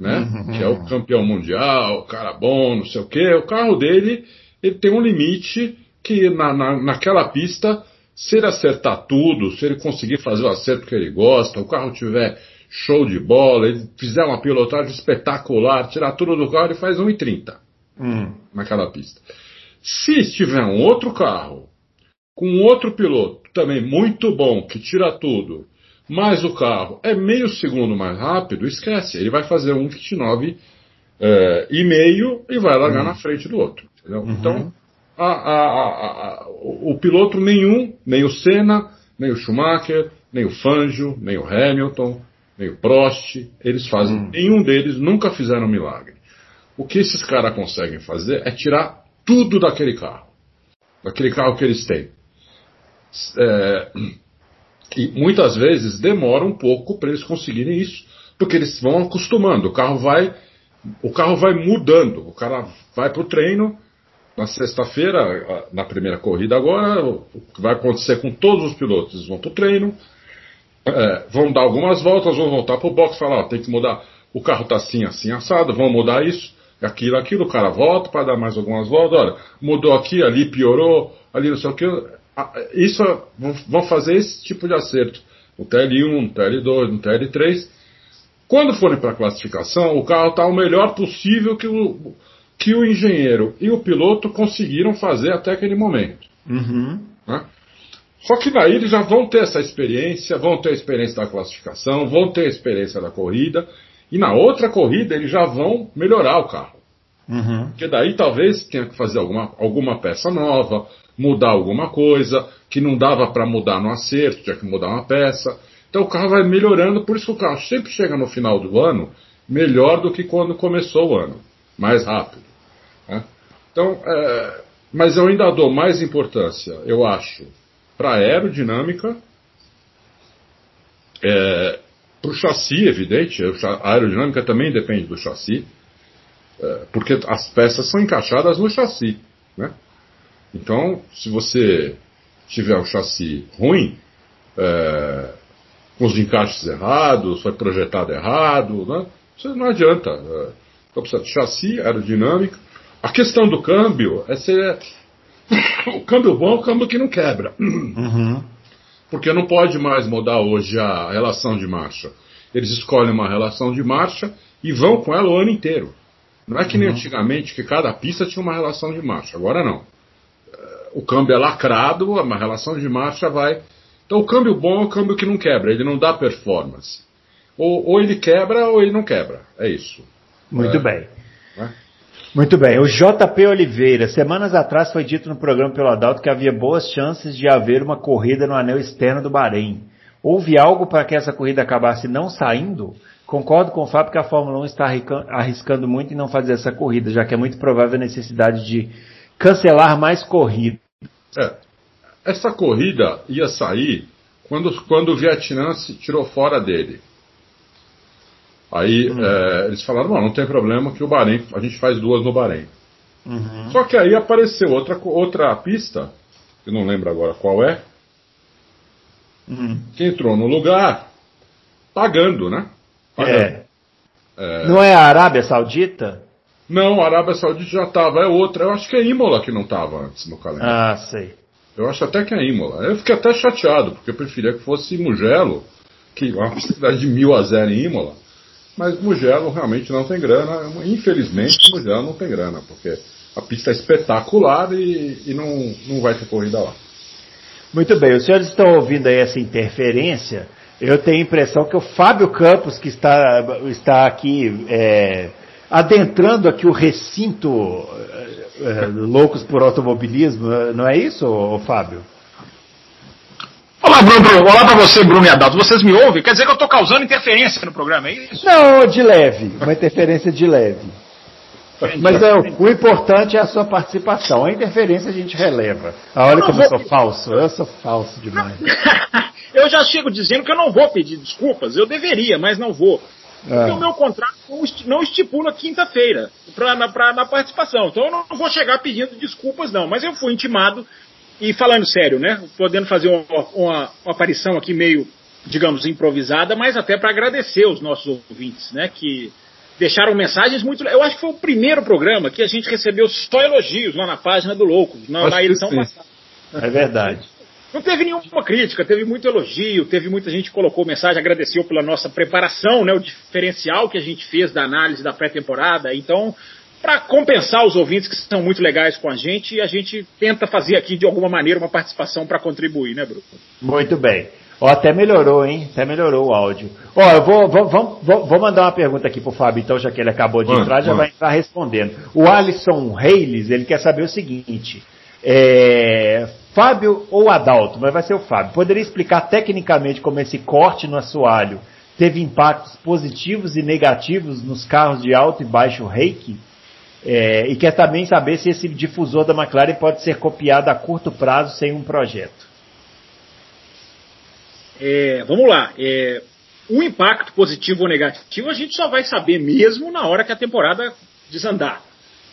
né? Uhum. Que é o campeão mundial, o cara bom, não sei o quê. O carro dele, ele tem um limite que na, na, naquela pista, se ele acertar tudo, se ele conseguir fazer o acerto que ele gosta, o carro tiver show de bola, ele fizer uma pilotagem espetacular, tirar tudo do carro, ele faz 1,30 hum. naquela pista. Se tiver um outro carro, com outro piloto, também muito bom, que tira tudo, mas o carro é meio segundo mais rápido, esquece. Ele vai fazer um 29 é, e meio e vai largar uhum. na frente do outro. Uhum. Então, a, a, a, o piloto nenhum, nem o Senna, nem o Schumacher, nem o Fangio, nem o Hamilton, nem o Prost, eles fazem, uhum. nenhum deles nunca fizeram milagre. O que esses caras conseguem fazer é tirar tudo daquele carro, daquele carro que eles têm. É, e muitas vezes demora um pouco para eles conseguirem isso, porque eles vão acostumando. O carro vai, o carro vai mudando. O cara vai para o treino na sexta-feira, na primeira corrida agora, o que vai acontecer com todos os pilotos? Eles vão para o treino, é, vão dar algumas voltas, vão voltar para o box e falar, ó, tem que mudar, o carro está assim, assim, assado, vão mudar isso, aquilo, aquilo, o cara volta para dar mais algumas voltas, olha, mudou aqui, ali piorou, ali não sei o que, isso vão fazer esse tipo de acerto. No TL1, no TL2, no TL3. Quando forem para a classificação, o carro está o melhor possível que o, que o engenheiro e o piloto conseguiram fazer até aquele momento. Uhum. Né? Só que daí eles já vão ter essa experiência, vão ter a experiência da classificação, vão ter a experiência da corrida, e na outra corrida eles já vão melhorar o carro. Uhum. Porque daí talvez tenha que fazer alguma, alguma peça nova, mudar alguma coisa, que não dava para mudar no acerto, tinha que mudar uma peça. Então o carro vai melhorando, por isso que o carro sempre chega no final do ano melhor do que quando começou o ano, mais rápido. Né? Então, é, mas eu ainda dou mais importância, eu acho, para a aerodinâmica, é, para o chassi, evidente, a aerodinâmica também depende do chassi, é, porque as peças são encaixadas no chassi. Né? Então, se você tiver um chassi ruim, é, com os encaixes errados, foi projetado errado, né? Isso não adianta. É, então precisa de chassi, aerodinâmica. A questão do câmbio é ser. o câmbio bom é o câmbio que não quebra. Uhum. Porque não pode mais mudar hoje a relação de marcha. Eles escolhem uma relação de marcha e vão com ela o ano inteiro. Não é que nem uhum. antigamente que cada pista tinha uma relação de marcha. Agora não o câmbio é lacrado, a relação de marcha vai. Então o câmbio bom é o câmbio que não quebra, ele não dá performance. Ou, ou ele quebra ou ele não quebra. É isso. Muito é. bem. É? Muito bem. O JP Oliveira, semanas atrás foi dito no programa pelo Adalto que havia boas chances de haver uma corrida no anel externo do Bahrein. Houve algo para que essa corrida acabasse não saindo? Concordo com o Fábio que a Fórmula 1 está arriscando muito em não fazer essa corrida, já que é muito provável a necessidade de cancelar mais corridas. É, essa corrida ia sair quando, quando o Vietnã se tirou fora dele. Aí hum. é, eles falaram, não, não tem problema que o Bahrein, a gente faz duas no Bahrein. Uhum. Só que aí apareceu outra, outra pista, que não lembro agora qual é, uhum. que entrou no lugar pagando, né? Pagando. É. É... Não é a Arábia Saudita? Não, a Arábia Saudita já estava, é outra. Eu acho que é Imola que não estava antes no calendário. Ah, sei. Eu acho até que é Imola. Eu fiquei até chateado, porque eu preferia que fosse Mugello, que é uma cidade de mil a zero em Imola. Mas Mugello realmente não tem grana. Infelizmente, Mugello não tem grana, porque a pista é espetacular e, e não, não vai ter corrida lá. Muito bem, os senhores estão ouvindo aí essa interferência. Eu tenho a impressão que o Fábio Campos, que está, está aqui é, adentrando aqui o recinto é, loucos por automobilismo, não é isso, Fábio? Olá, Bruno. Olá para você, Bruno e Adalto. Vocês me ouvem? Quer dizer que eu estou causando interferência no programa, é isso? Não, de leve. Uma interferência de leve. Mas é, o importante é a sua participação. A interferência a gente releva. Ah, olha como vou... eu sou falso. Eu sou falso demais. eu já chego dizendo que eu não vou pedir desculpas. Eu deveria, mas não vou. Porque é. o meu contrato não estipula quinta-feira na, na participação. Então eu não vou chegar pedindo desculpas, não. Mas eu fui intimado e falando sério, né? Podendo fazer uma, uma, uma aparição aqui meio, digamos, improvisada, mas até para agradecer os nossos ouvintes, né? Que deixaram mensagens muito. Eu acho que foi o primeiro programa que a gente recebeu só elogios lá na página do Louco, na, na edição passada. É verdade. Não teve nenhuma crítica, teve muito elogio, teve muita gente que colocou mensagem, agradeceu pela nossa preparação, né, o diferencial que a gente fez da análise da pré-temporada. Então, para compensar os ouvintes que são muito legais com a gente, a gente tenta fazer aqui de alguma maneira uma participação para contribuir, né, Bruno? Muito bem. Ó, até melhorou, hein? Até melhorou o áudio. Ó, eu vou, vou, vou, vou mandar uma pergunta aqui pro Fábio, então, já que ele acabou de entrar, já vai entrar respondendo. O Alisson Reis, ele quer saber o seguinte. É, Fábio ou Adalto, mas vai ser o Fábio. Poderia explicar tecnicamente como esse corte no assoalho teve impactos positivos e negativos nos carros de alto e baixo reiki? É, e quer também saber se esse difusor da McLaren pode ser copiado a curto prazo sem um projeto. É, vamos lá. É, o impacto positivo ou negativo a gente só vai saber mesmo na hora que a temporada desandar.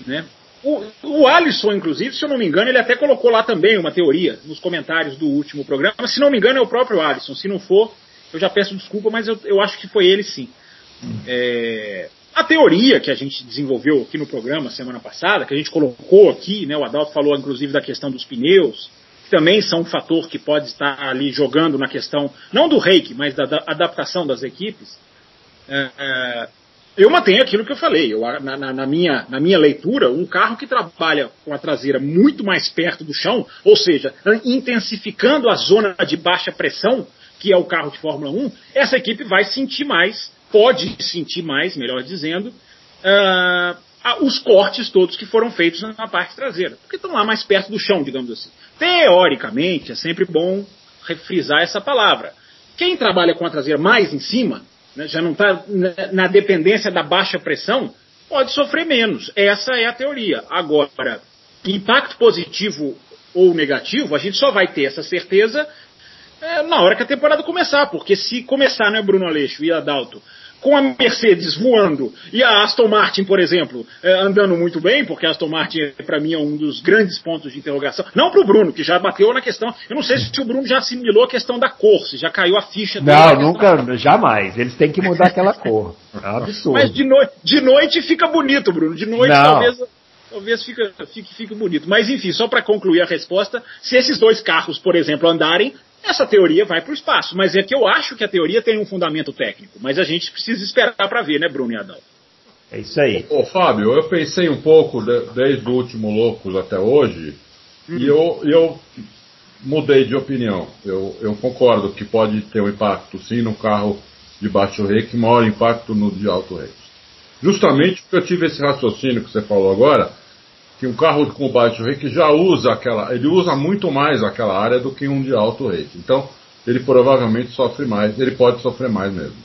Né? O, o Alisson, inclusive, se eu não me engano, ele até colocou lá também uma teoria nos comentários do último programa. Se não me engano, é o próprio Alisson. Se não for, eu já peço desculpa, mas eu, eu acho que foi ele sim. É, a teoria que a gente desenvolveu aqui no programa semana passada, que a gente colocou aqui, né, o Adalto falou inclusive da questão dos pneus, que também são um fator que pode estar ali jogando na questão, não do reiki, mas da, da adaptação das equipes. É, é, eu mantenho aquilo que eu falei. Eu, na, na, minha, na minha leitura, um carro que trabalha com a traseira muito mais perto do chão, ou seja, intensificando a zona de baixa pressão, que é o carro de Fórmula 1, essa equipe vai sentir mais pode sentir mais, melhor dizendo, uh, os cortes todos que foram feitos na parte traseira, porque estão lá mais perto do chão, digamos assim. Teoricamente, é sempre bom refrisar essa palavra. Quem trabalha com a traseira mais em cima, né, já não está na dependência da baixa pressão, pode sofrer menos. Essa é a teoria. Agora, impacto positivo ou negativo, a gente só vai ter essa certeza é, na hora que a temporada começar, porque se começar, né, Bruno Aleixo e Adalto, com a Mercedes voando e a Aston Martin, por exemplo, é, andando muito bem, porque a Aston Martin, para mim, é um dos grandes pontos de interrogação. Não para o Bruno, que já bateu na questão. Eu não sei se o Bruno já assimilou a questão da cor, se já caiu a ficha. Não, nunca, jamais. Eles têm que mudar aquela cor. É um absurdo. Mas de, no, de noite fica bonito, Bruno. De noite não. talvez talvez fique, fique, fique bonito. Mas enfim, só para concluir a resposta, se esses dois carros, por exemplo, andarem, essa teoria vai para o espaço. Mas é que eu acho que a teoria tem um fundamento técnico. Mas a gente precisa esperar para ver, né, Bruno e Adão? É isso aí. Ô, Fábio, eu pensei um pouco de, desde o último Loucos até hoje hum. e eu, eu mudei de opinião. Eu, eu concordo que pode ter um impacto sim no carro de baixo reiki, maior impacto no de alto reiki. Justamente porque eu tive esse raciocínio que você falou agora, que um carro com baixo rake já usa aquela, ele usa muito mais aquela área do que um de alto rake. Então, ele provavelmente sofre mais, ele pode sofrer mais mesmo.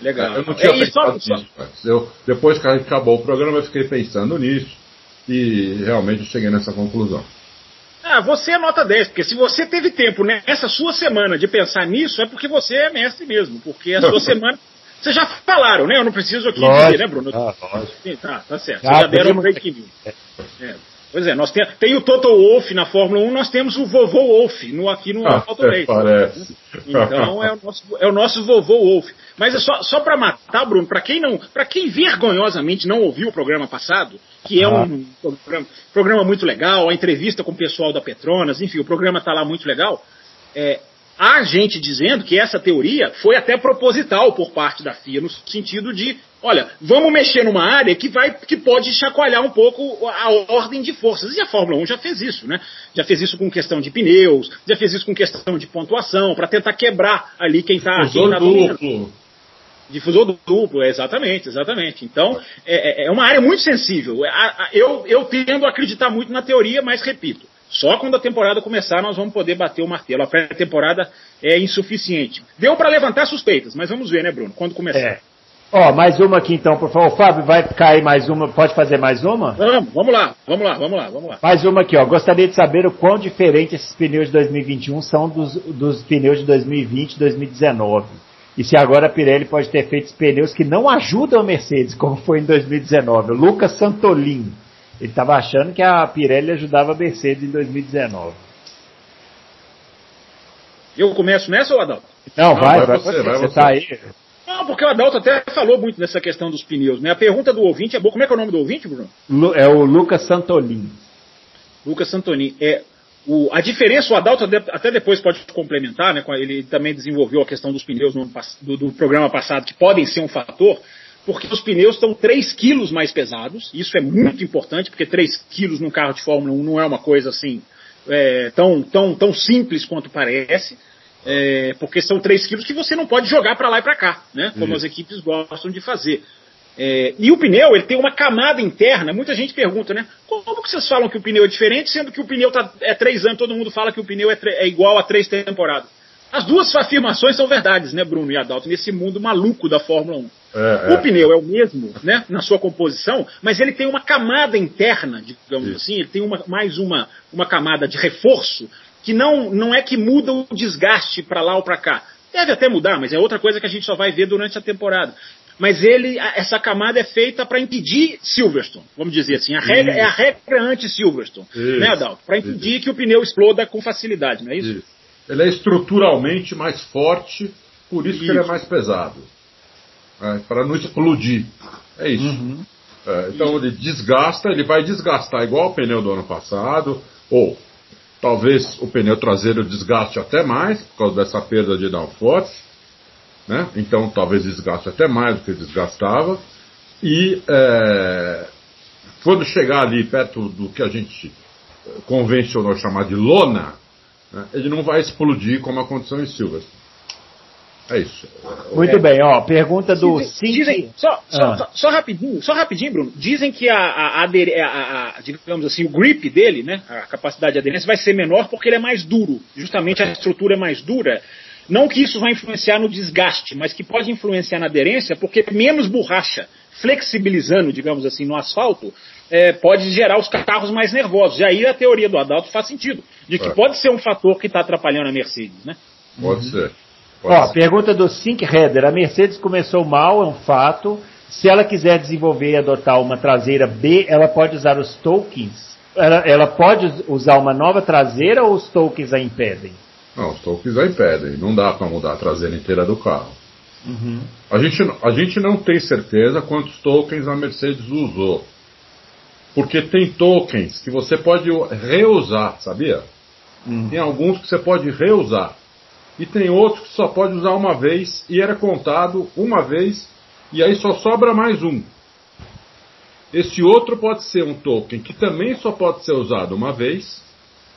Legal. Eu não tinha é, pensado só, nisso, eu, depois que acabou o programa, eu fiquei pensando nisso e realmente cheguei nessa conclusão. Ah, você é nota 10, porque se você teve tempo nessa sua semana de pensar nisso, é porque você é mestre mesmo, porque a sua semana vocês já falaram, né? Eu não preciso aqui lógico, dizer, né, Bruno? Ah, lógico. Sim, tá, tá certo. Vocês já deram um break news. É. Pois é, nós tem, tem o Toto Wolff na Fórmula 1, nós temos o vovô Wolff no, aqui no ah, Auto Race. Parece. Então é o nosso, é o nosso vovô Wolff. Mas é só, só para matar, Bruno, para quem não, para quem vergonhosamente não ouviu o programa passado, que é ah. um programa, programa, muito legal, a entrevista com o pessoal da Petronas, enfim, o programa está lá muito legal. É, há gente dizendo que essa teoria foi até proposital por parte da FIA, no sentido de, olha, vamos mexer numa área que, vai, que pode chacoalhar um pouco a ordem de forças. E a Fórmula 1 já fez isso, né? Já fez isso com questão de pneus, já fez isso com questão de pontuação, para tentar quebrar ali quem está tá dominando. Difusor duplo, exatamente, exatamente. Então, é, é, é uma área muito sensível. Eu, eu tendo a acreditar muito na teoria, mas repito, só quando a temporada começar nós vamos poder bater o martelo. A pré-temporada é insuficiente. Deu para levantar suspeitas, mas vamos ver, né, Bruno? Quando começar. É. Ó, mais uma aqui então, por favor. Fábio, vai cair mais uma. Pode fazer mais uma? Vamos, vamos lá, vamos lá, vamos lá, vamos lá. Mais uma aqui, ó. Gostaria de saber o quão diferente esses pneus de 2021 são dos, dos pneus de 2020 e 2019. E se agora a Pirelli pode ter feito pneus que não ajudam a Mercedes, como foi em 2019. Lucas Santolin. Ele estava achando que a Pirelli ajudava a Mercedes em 2019. Eu começo nessa ou Adalto? Não, vai, vai, vai você, você, vai você. tá aí. Não, porque o Adalto até falou muito nessa questão dos pneus. Né? A pergunta do ouvinte é boa. Como é que é o nome do ouvinte, Bruno? É o Lucas Santolin. Lucas Santolin. É, o, a diferença, o Adalto até depois pode complementar, né? Ele também desenvolveu a questão dos pneus no, do, do programa passado, que podem ser um fator porque os pneus estão 3 quilos mais pesados. Isso é muito importante, porque 3 quilos num carro de Fórmula 1 não é uma coisa assim é, tão, tão, tão simples quanto parece. É, porque são 3 quilos que você não pode jogar para lá e para cá, né? Como uhum. as equipes gostam de fazer. É, e o pneu, ele tem uma camada interna. Muita gente pergunta, né? Como que vocês falam que o pneu é diferente, sendo que o pneu tá, é três anos, todo mundo fala que o pneu é, é igual a três temporadas? As duas afirmações são verdades, né, Bruno e Adalto, nesse mundo maluco da Fórmula 1. É, o é. pneu é o mesmo, né, na sua composição, mas ele tem uma camada interna, digamos Isso. assim, ele tem uma, mais uma, uma camada de reforço que não, não é que muda o desgaste para lá ou para cá. Deve até mudar, mas é outra coisa que a gente só vai ver durante a temporada. Mas ele, essa camada é feita para impedir Silverstone, vamos dizer assim. A regra, é a regra anti-Silverstone, né, Adalto? Para impedir isso. que o pneu exploda com facilidade, não é isso? isso? Ele é estruturalmente mais forte, por isso, isso. que ele é mais pesado. É, para não explodir. É isso. Uhum. É, então ele desgasta, ele vai desgastar igual o pneu do ano passado, ou talvez o pneu traseiro desgaste até mais, por causa dessa perda de downforce, né? então talvez desgaste até mais do que desgastava, e é, quando chegar ali perto do que a gente convencionou chamar de lona, né? ele não vai explodir como aconteceu em Silverstone. É isso. Muito é. bem, ó. Pergunta do dizem, dizem só, só, ah. só, só, rapidinho, só rapidinho, Bruno. Dizem que a, a, a, a, digamos assim, o grip dele, né, a capacidade de aderência vai ser menor porque ele é mais duro. Justamente a estrutura é mais dura. Não que isso vai influenciar no desgaste, mas que pode influenciar na aderência porque menos borracha, flexibilizando, digamos assim, no asfalto, é, pode gerar os carros mais nervosos. E aí a teoria do Adalto faz sentido, de que é. pode ser um fator que está atrapalhando a Mercedes, né? Pode ser. Ó, pergunta do Sink Header. A Mercedes começou mal, é um fato. Se ela quiser desenvolver e adotar uma traseira B, ela pode usar os tokens? Ela, ela pode usar uma nova traseira ou os tokens a impedem? Não, os tokens a impedem. Não dá para mudar a traseira inteira do carro. Uhum. A, gente, a gente não tem certeza quantos tokens a Mercedes usou. Porque tem tokens que você pode reusar, sabia? Uhum. Tem alguns que você pode reusar e tem outros que só pode usar uma vez e era contado uma vez e aí só sobra mais um. Esse outro pode ser um token que também só pode ser usado uma vez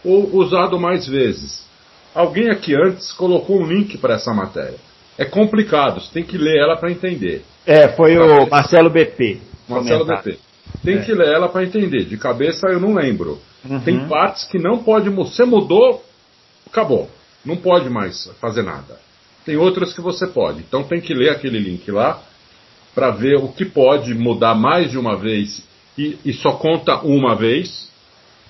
ou usado mais vezes. Alguém aqui antes colocou um link para essa matéria. É complicado, você tem que ler ela para entender. É, foi o Marcelo BP. Marcelo comentar. BP. Tem é. que ler ela para entender. De cabeça eu não lembro. Uhum. Tem partes que não pode. Você mudou, acabou não pode mais fazer nada. Tem outras que você pode. Então tem que ler aquele link lá para ver o que pode mudar mais de uma vez e, e, só conta uma vez.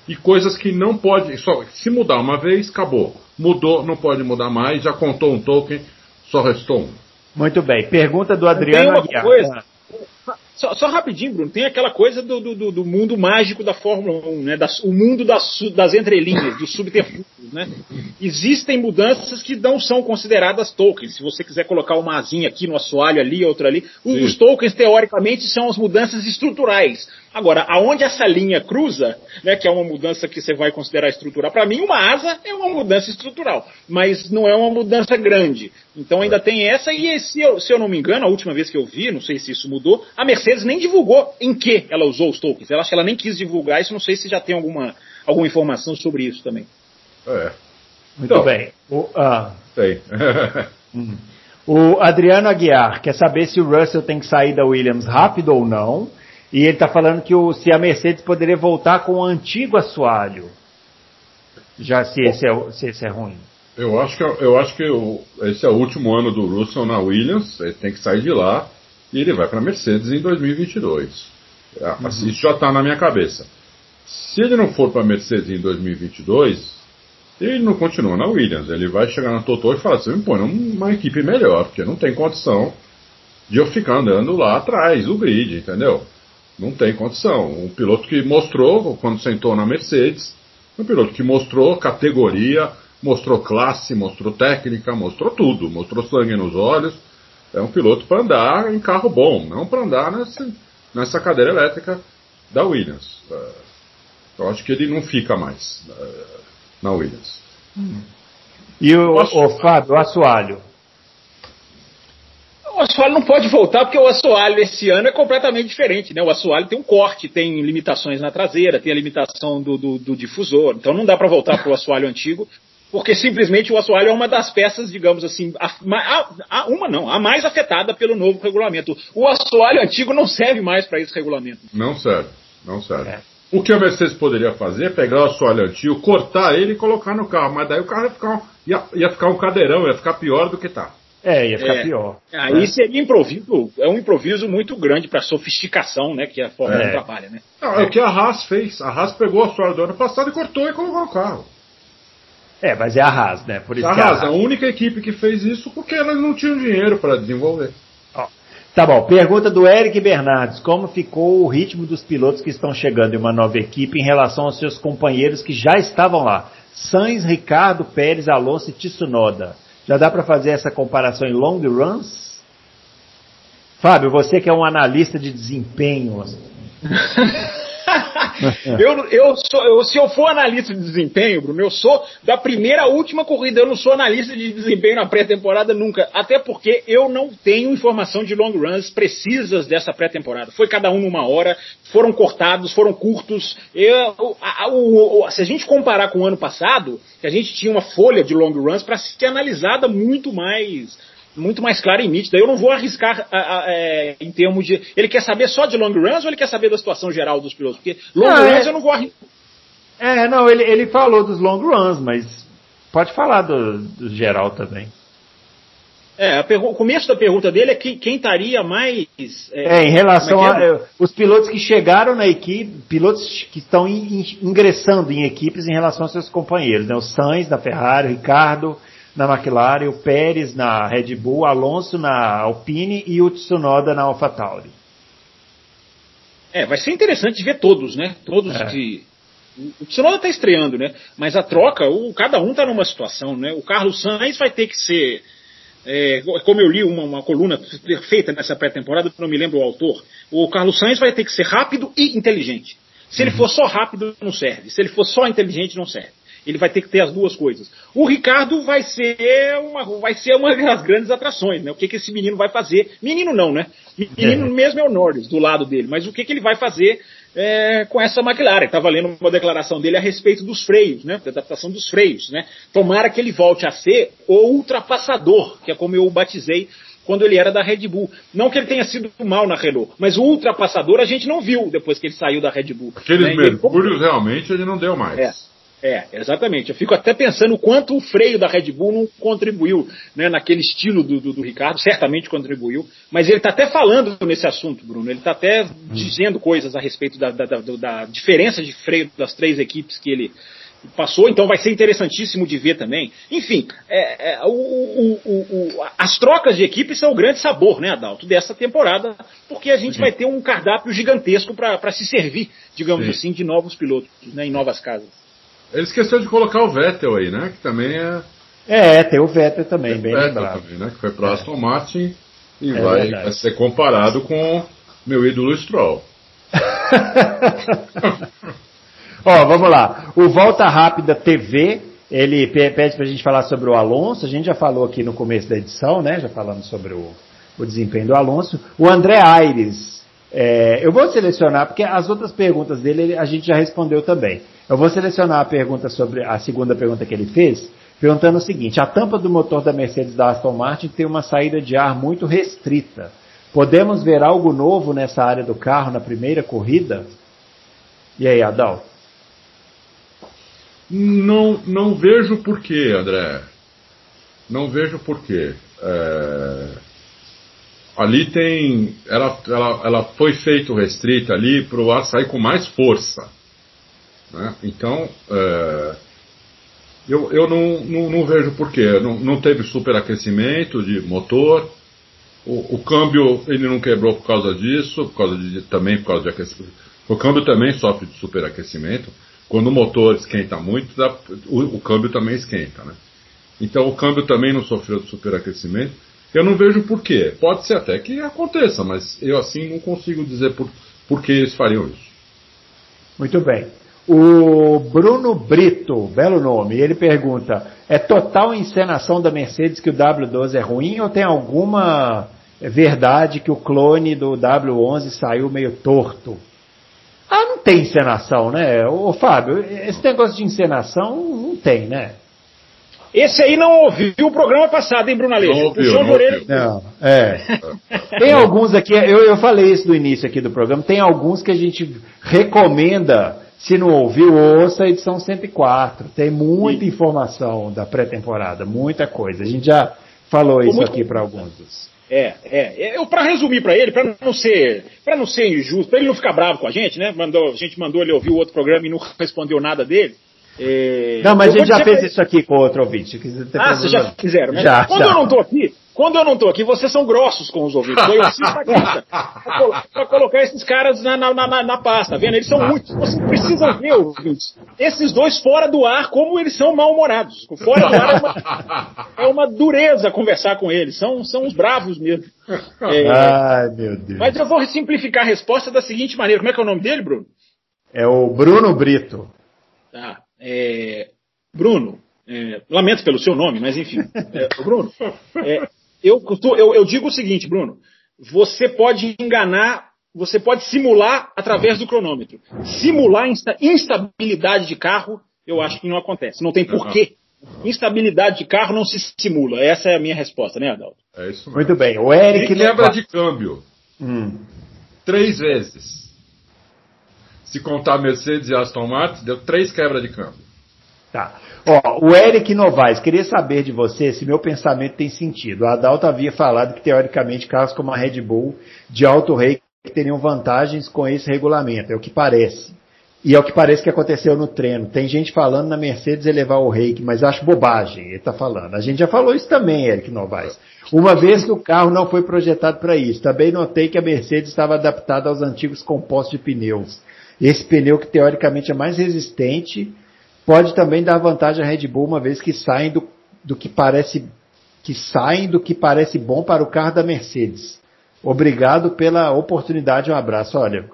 E coisas que não pode. Só, se mudar uma vez, acabou. Mudou, não pode mudar mais, já contou um token, só restou um. Muito bem. Pergunta do Adriano Tem uma Aguiar. Coisa, só, só, rapidinho, Bruno, tem aquela coisa do, do, do mundo mágico da Fórmula 1, né? Das, o mundo das, das entrelinhas, dos subterfúgios. Né? Existem mudanças que não são consideradas tokens. Se você quiser colocar uma asinha aqui no assoalho, ali, outra ali, Sim. os tokens, teoricamente, são as mudanças estruturais. Agora, aonde essa linha cruza, né, que é uma mudança que você vai considerar estrutural, para mim uma asa é uma mudança estrutural, mas não é uma mudança grande. Então ainda tem essa, e se eu, se eu não me engano, a última vez que eu vi, não sei se isso mudou, a Mercedes nem divulgou em que ela usou os tokens. Ela acho que ela nem quis divulgar isso, não sei se já tem alguma, alguma informação sobre isso também. É. Muito então, bem. O, ah, sei. Hum. o Adriano Aguiar quer saber se o Russell tem que sair da Williams rápido ou não. E ele está falando que o, se a Mercedes poderia voltar com o antigo assoalho, já se esse é, se esse é ruim. Eu acho que, eu acho que o, esse é o último ano do Russell na Williams, ele tem que sair de lá e ele vai para a Mercedes em 2022. Ah, uhum. Isso já está na minha cabeça. Se ele não for para a Mercedes em 2022, ele não continua na Williams. Ele vai chegar na Totó e falar assim: me põe numa equipe melhor, porque não tem condição de eu ficar andando lá atrás do grid, entendeu? Não tem condição. Um piloto que mostrou, quando sentou na Mercedes, um piloto que mostrou categoria, mostrou classe, mostrou técnica, mostrou tudo, mostrou sangue nos olhos. É um piloto para andar em carro bom, não para andar nessa, nessa cadeira elétrica da Williams. É, eu acho que ele não fica mais é, na Williams. E o, o, o Fábio, o assoalho? O assoalho não pode voltar porque o assoalho esse ano é completamente diferente, né? O assoalho tem um corte, tem limitações na traseira, tem a limitação do, do, do difusor, então não dá para voltar para o assoalho antigo, porque simplesmente o assoalho é uma das peças, digamos assim, a, a, a, uma não, a mais afetada pelo novo regulamento. O assoalho antigo não serve mais para esse regulamento. Não serve, não serve. É. O que a Mercedes poderia fazer é pegar o assoalho antigo, cortar ele e colocar no carro, mas daí o carro ia ficar, ia, ia ficar um cadeirão, ia ficar pior do que está. É, ia ficar é, pior. Aí é. seria improviso, é um improviso muito grande para sofisticação, né, que a Fórmula é. trabalha, né? Não, é o que a Haas fez. A Haas pegou a sua do ano passado e cortou e colocou no carro. É, mas é a Haas, né? Por isso a, Haas, a, Haas, a única equipe que fez isso porque elas não tinham dinheiro para desenvolver. Tá bom, pergunta do Eric Bernardes. Como ficou o ritmo dos pilotos que estão chegando em uma nova equipe em relação aos seus companheiros que já estavam lá? Sainz, Ricardo, Pérez, Alonso e Tsunoda. Já dá para fazer essa comparação em long runs? Fábio, você que é um analista de desempenho. eu, eu, sou, eu, se eu for analista de desempenho, Bruno, eu sou da primeira à última corrida. Eu não sou analista de desempenho na pré-temporada nunca. Até porque eu não tenho informação de long runs precisas dessa pré-temporada. Foi cada um numa hora, foram cortados, foram curtos. Eu, a, o, se a gente comparar com o ano passado, que a gente tinha uma folha de long runs para ser analisada muito mais muito mais clara e nítida. Eu não vou arriscar a, a, é, em termos de. Ele quer saber só de long runs ou ele quer saber da situação geral dos pilotos? Porque long não, runs é... eu não vou arriscar. É, não, ele, ele falou dos long runs, mas pode falar do, do geral também. É, o começo da pergunta dele é que, quem estaria mais. É, é em relação é é? a. Os pilotos que chegaram na equipe, pilotos que estão in, ingressando em equipes em relação aos seus companheiros, né? O Sainz da Ferrari, o Ricardo na McLaren, o Pérez na Red Bull, Alonso na Alpine e o Tsunoda na AlphaTauri. É, vai ser interessante ver todos, né? Todos é. que. O Tsunoda está estreando, né? Mas a troca, o, cada um está numa situação, né? O Carlos Sainz vai ter que ser. É, como eu li uma, uma coluna perfeita nessa pré-temporada, não me lembro o autor, o Carlos Sainz vai ter que ser rápido e inteligente. Se ele uhum. for só rápido, não serve. Se ele for só inteligente, não serve. Ele vai ter que ter as duas coisas. O Ricardo vai ser uma, vai ser uma das grandes atrações, né? O que, que esse menino vai fazer? Menino não, né? Menino é. mesmo é o Norris, do lado dele. Mas o que, que ele vai fazer é, com essa McLaren? Estava lendo uma declaração dele a respeito dos freios, né? Da adaptação dos freios, né? Tomara que ele volte a ser o ultrapassador, que é como eu o batizei quando ele era da Red Bull. Não que ele tenha sido mal na Renault, mas o ultrapassador a gente não viu depois que ele saiu da Red Bull. Aqueles né? mergulhos realmente ele não deu mais. É. É, exatamente. Eu fico até pensando o quanto o freio da Red Bull não contribuiu né, naquele estilo do, do, do Ricardo, certamente contribuiu, mas ele está até falando nesse assunto, Bruno. Ele está até hum. dizendo coisas a respeito da, da, da, da, diferença de freio das três equipes que ele passou, então vai ser interessantíssimo de ver também. Enfim, é, é, o, o, o, as trocas de equipes são o grande sabor, né, Adalto, dessa temporada, porque a gente vai ter um cardápio gigantesco para se servir, digamos Sim. assim, de novos pilotos né, em novas casas. Ele esqueceu de colocar o Vettel aí, né? Que também é. É, tem o Vettel também, tem bem Vettel lembrado. Também, né? Que foi para é. Aston Martin e é vai, vai, ser comparado com meu ídolo Stroll. Ó, vamos lá. O Volta Rápida TV, ele pede para a gente falar sobre o Alonso. A gente já falou aqui no começo da edição, né? Já falamos sobre o, o desempenho do Alonso. O André Aires, é, eu vou selecionar, porque as outras perguntas dele a gente já respondeu também. Eu vou selecionar a pergunta sobre a segunda pergunta que ele fez, perguntando o seguinte: a tampa do motor da Mercedes da Aston Martin tem uma saída de ar muito restrita. Podemos ver algo novo nessa área do carro na primeira corrida? E aí, Adal? Não, não vejo porquê, André. Não vejo porquê. É... Ali tem. Ela, ela, ela foi feito restrita ali para o ar sair com mais força. Né? Então, é, eu, eu não, não, não vejo porquê. Não, não teve superaquecimento de motor. o, o, câmbio ele não quebrou por causa disso, por causa de, também por causa de aquecimento. O câmbio também sofre de superaquecimento. Quando o motor esquenta muito, dá, o, o, câmbio também esquenta, né? Então o câmbio também não sofreu de superaquecimento. Eu não vejo por quê. Pode ser até que aconteça, mas eu assim não consigo dizer por, por que eles fariam isso. Muito bem. O Bruno Brito, belo nome, ele pergunta: é total encenação da Mercedes que o W12 é ruim ou tem alguma verdade que o clone do W11 saiu meio torto? Ah, não tem encenação, né? Ô Fábio, esse negócio de encenação não tem, né? Esse aí não ouviu o programa passado, hein, Aleixo? Não ouviu, não, ouviu. não, é. Tem alguns aqui, eu, eu falei isso no início aqui do programa, tem alguns que a gente recomenda se não ouviu, ouça a edição 104. Tem muita Sim. informação da pré-temporada, muita coisa. A gente já falou isso aqui para alguns. É, é. Eu para resumir para ele, para não ser, para não ser injusto, para ele não ficar bravo com a gente, né? Mandou, a gente mandou ele ouvir o outro programa e não respondeu nada dele. É... Não, mas a gente já fez isso aqui com outro ouvinte. Ah, vocês já fizeram, né? Já, Quando já. eu não estou aqui, quando eu não estou aqui, vocês são grossos com os ouvintes. Eu preciso para colocar esses caras na, na, na, na pasta, tá vendo? Eles são muitos. Vocês precisam ver, ouvintes. Esses dois fora do ar, como eles são mal-humorados. Fora do ar é uma, é uma, dureza conversar com eles. São, são uns bravos mesmo. É, Ai, meu Deus. Mas eu vou simplificar a resposta da seguinte maneira. Como é que é o nome dele, Bruno? É o Bruno Brito. Tá. É, Bruno, é, lamento pelo seu nome, mas enfim. É, Bruno, é, eu, eu, eu digo o seguinte, Bruno. Você pode enganar, você pode simular através do cronômetro. Simular insta, instabilidade de carro, eu acho que não acontece. Não tem porquê. Instabilidade de carro não se simula. Essa é a minha resposta, né, Adalto? É isso mesmo. Muito bem. O Eric. Quebra de câmbio. Hum. Três vezes. Se contar Mercedes e Aston Martin, deu três quebras de câmbio. Tá. Ó, o Eric Novaes, queria saber de você se meu pensamento tem sentido. O Adalto havia falado que, teoricamente, carros como a Red Bull de alto rei teriam vantagens com esse regulamento. É o que parece. E é o que parece que aconteceu no treino. Tem gente falando na Mercedes elevar o reiki, mas acho bobagem, ele está falando. A gente já falou isso também, Eric Novaes. Uma vez que o carro não foi projetado para isso. Também notei que a Mercedes estava adaptada aos antigos compostos de pneus. Esse pneu que teoricamente é mais resistente pode também dar vantagem à Red Bull, uma vez que saem do, do que parece que saem do que parece bom para o carro da Mercedes. Obrigado pela oportunidade, um abraço. Olha.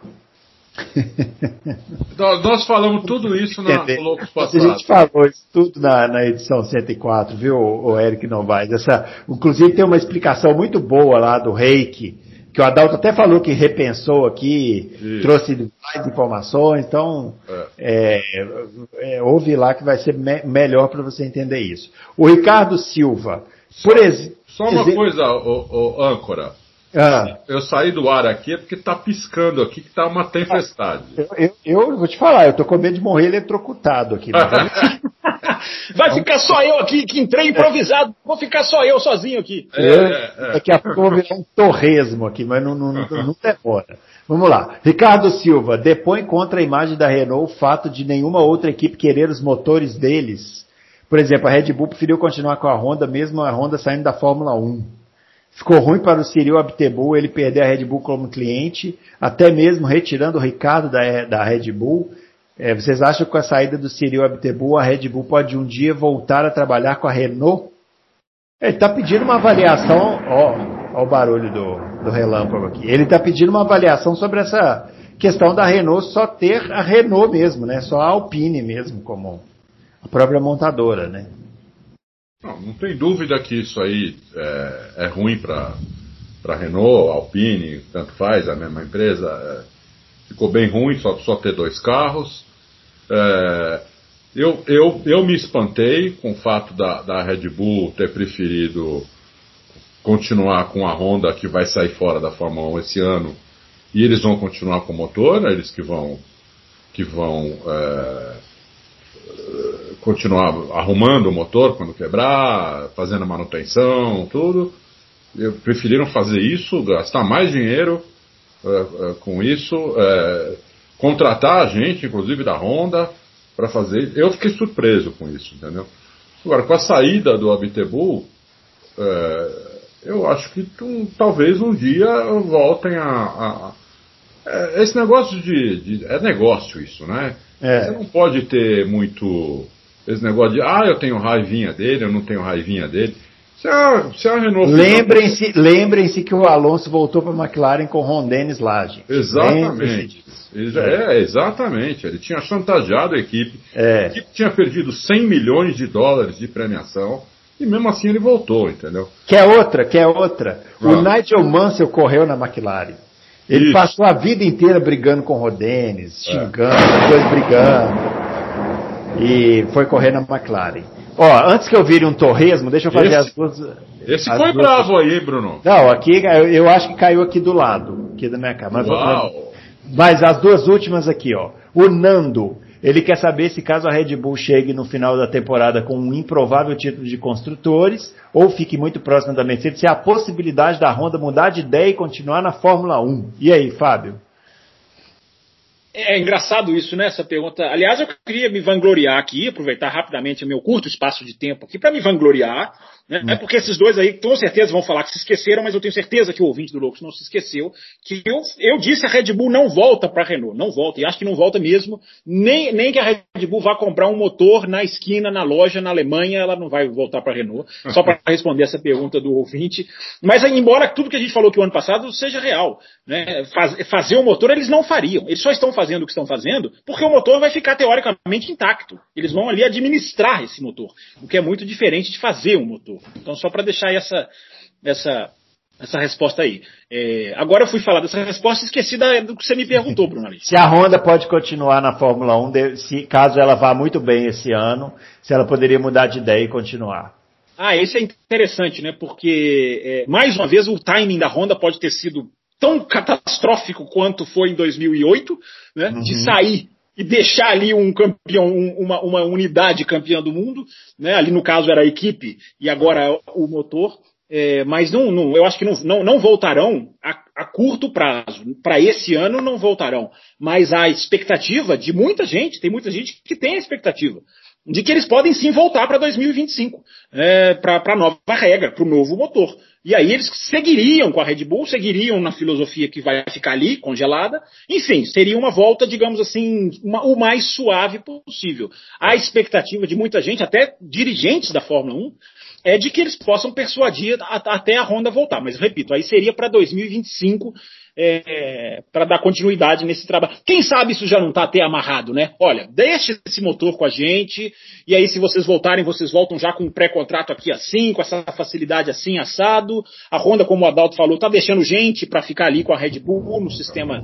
Nós falamos tudo isso na Loucos Passados. A gente falou isso tudo na, na edição 104, viu, o Eric Novaes? Essa, inclusive tem uma explicação muito boa lá do Reiki, que o Adalto até falou que repensou aqui, Isso. trouxe mais informações, então é. É, é, ouve lá que vai ser me melhor para você entender isso. O Ricardo Silva, por exemplo. Só uma coisa, o, o âncora. Ah. Eu saí do ar aqui porque tá piscando aqui que tá uma tempestade. Eu, eu, eu vou te falar, eu tô com medo de morrer eletrocutado aqui. Vai ficar só eu aqui, que entrei improvisado. Vou ficar só eu sozinho aqui. É, é, é. Daqui a pouco vou virar um torresmo aqui, mas não, não, não, não demora. Vamos lá. Ricardo Silva, depõe contra a imagem da Renault o fato de nenhuma outra equipe querer os motores deles. Por exemplo, a Red Bull preferiu continuar com a Honda, mesmo a Honda saindo da Fórmula 1. Ficou ruim para o Cyril Abtebull ele perder a Red Bull como cliente, até mesmo retirando o Ricardo da, da Red Bull. É, vocês acham que com a saída do Cyril Abtebu, a Red Bull pode um dia voltar a trabalhar com a Renault? Ele está pedindo uma avaliação, ó, ó o barulho do, do relâmpago aqui. Ele está pedindo uma avaliação sobre essa questão da Renault só ter a Renault mesmo, né? Só a Alpine mesmo como a própria montadora, né? Não, não tem dúvida que isso aí é, é ruim para para Renault, Alpine, tanto faz, a mesma empresa. É, ficou bem ruim só, só ter dois carros. É, eu, eu, eu me espantei com o fato da, da Red Bull ter preferido continuar com a Honda que vai sair fora da Fórmula 1 esse ano e eles vão continuar com o motor, né? eles que vão, que vão é, continuar arrumando o motor quando quebrar, fazendo manutenção, tudo. Eu, preferiram fazer isso, gastar mais dinheiro uh, uh, com isso, uh, contratar a gente, inclusive da Honda, para fazer. Eu fiquei surpreso com isso, entendeu? Agora, com a saída do Abitebu, eu acho que um, talvez um dia voltem a. a, a é, esse negócio de, de, É negócio isso, né? É. Você não pode ter muito. Esse negócio de, ah, eu tenho raivinha dele, eu não tenho raivinha dele. Se a, se a Renault. Lembrem-se lembrem que o Alonso voltou para a McLaren com Ron Dennis Lage. Exatamente. É, exatamente. Ele tinha chantageado a equipe. É. A equipe tinha perdido 100 milhões de dólares de premiação. E mesmo assim ele voltou, entendeu? Quer outra, quer outra. Ah. O Nigel Mansell correu na McLaren. Ele Isso. passou a vida inteira brigando com o Rodenes, é. xingando, é. dois brigando. E foi correr na McLaren. Ó, antes que eu vire um torresmo, deixa eu fazer esse, as duas. Esse as foi duas... bravo aí, Bruno. Não, aqui eu, eu, acho que caiu aqui do lado, aqui da minha cara. Mas, Uau. mas as duas últimas aqui, ó. O Nando. Ele quer saber se caso a Red Bull chegue no final da temporada com um improvável título de construtores ou fique muito próximo da Mercedes, se há a possibilidade da Honda mudar de ideia e continuar na Fórmula 1. E aí, Fábio? É engraçado isso, né? Essa pergunta. Aliás, eu queria me vangloriar aqui, aproveitar rapidamente o meu curto espaço de tempo aqui para me vangloriar né? É porque esses dois aí, com certeza, vão falar que se esqueceram, mas eu tenho certeza que o ouvinte do Loucos não se esqueceu. Que eu, eu disse a Red Bull não volta para a Renault. Não volta. E acho que não volta mesmo. Nem, nem que a Red Bull vá comprar um motor na esquina, na loja, na Alemanha, ela não vai voltar para a Renault. Só para responder essa pergunta do ouvinte. Mas, embora tudo que a gente falou que o ano passado seja real. Né? Faz, fazer o motor eles não fariam. Eles só estão fazendo o que estão fazendo porque o motor vai ficar teoricamente intacto. Eles vão ali administrar esse motor. O que é muito diferente de fazer um motor. Então, só para deixar essa, essa, essa resposta aí. É, agora eu fui falar dessa resposta e esqueci da, do que você me perguntou, Bruno. Ali. Se a Honda pode continuar na Fórmula 1, se, caso ela vá muito bem esse ano, se ela poderia mudar de ideia e continuar. Ah, esse é interessante, né? Porque, é, mais uma vez, o timing da Honda pode ter sido tão catastrófico quanto foi em 2008, né? Uhum. De sair e deixar ali um campeão, uma, uma unidade campeã do mundo, né? Ali no caso era a equipe e agora o motor. É, mas não, não, eu acho que não, não, não voltarão a, a, curto prazo. Para esse ano não voltarão. Mas a expectativa de muita gente, tem muita gente que tem a expectativa de que eles podem sim voltar para 2025, é, para a nova regra, para o novo motor. E aí eles seguiriam com a Red Bull, seguiriam na filosofia que vai ficar ali, congelada. Enfim, seria uma volta, digamos assim, uma, o mais suave possível. A expectativa de muita gente, até dirigentes da Fórmula 1, é de que eles possam persuadir a, até a Honda voltar. Mas, repito, aí seria para 2025 é, para dar continuidade nesse trabalho. Quem sabe isso já não está até amarrado, né? Olha, deixe esse motor com a gente, e aí se vocês voltarem, vocês voltam já com um pré-contrato aqui assim, com essa facilidade assim, assado. A Honda, como o Adalto falou, está deixando gente para ficar ali com a Red Bull no sistema,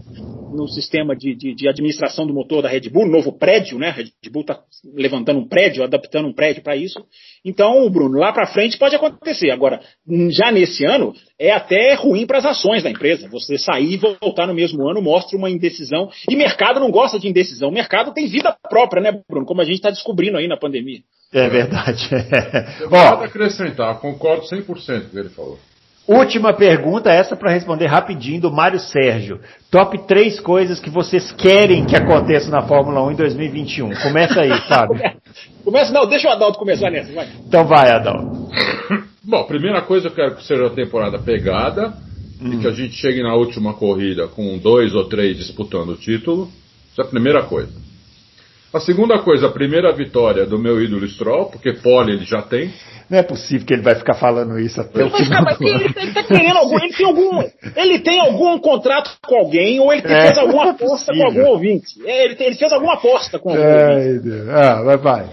no sistema de, de, de, administração do motor da Red Bull, novo prédio, né? A Red Bull está levantando um prédio, adaptando um prédio para isso. Então, Bruno, lá para frente pode acontecer. Agora, já nesse ano, é até ruim para as ações da empresa. Você sair e voltar no mesmo ano mostra uma indecisão. E mercado não gosta de indecisão. O mercado tem vida própria, né, Bruno? Como a gente está descobrindo aí na pandemia. É verdade. Vou acrescentar, concordo 100% com o que ele falou. Última pergunta, essa para responder rapidinho do Mário Sérgio. Top 3 coisas que vocês querem que aconteça na Fórmula 1 em 2021. Começa aí, Fábio. Começa, não, deixa o Adalto começar nessa, vai. Então vai, Adalto. Bom, primeira coisa eu quero que seja a temporada pegada hum. e que a gente chegue na última corrida com dois ou três disputando o título. Isso é a primeira coisa. A segunda coisa, a primeira vitória do meu ídolo Stroll, porque pole ele já tem. Não é possível que ele vai ficar falando isso até o final. Mas, ele, ele, tá querendo algum, ele tem algum, ele tem algum contrato com alguém ou ele é, fez alguma aposta com algum ouvinte. É, ele, ele, fez alguma aposta com algum Ai, ouvinte. Deus. Ah, vai, vai.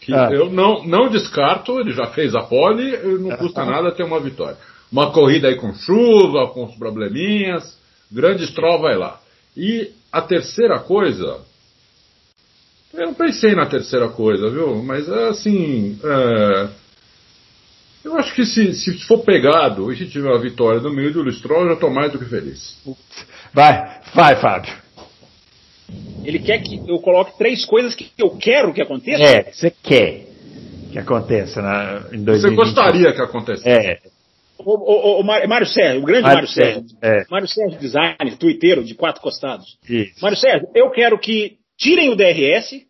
Que ah. Eu não, não descarto, ele já fez a pole, não custa nada ter uma vitória. Uma corrida aí com chuva, com os probleminhas, grande Stroll vai lá. E a terceira coisa, eu não pensei na terceira coisa, viu? Mas é assim, é, eu acho que se, se for pegado e se tiver a vitória no meio do Stroll, eu já estou mais do que feliz. Vai, vai, Fábio. Ele quer que eu coloque três coisas que eu quero que aconteça? É, você quer que aconteça na, em 2020. Você gostaria que acontecesse. É. O, o, o, Mário Sérgio, o grande Mário, Sérgio. Sérgio. É. Mário Sérgio Design, twitteiro de quatro costados. Isso. Mário Sérgio, eu quero que tirem o DRS,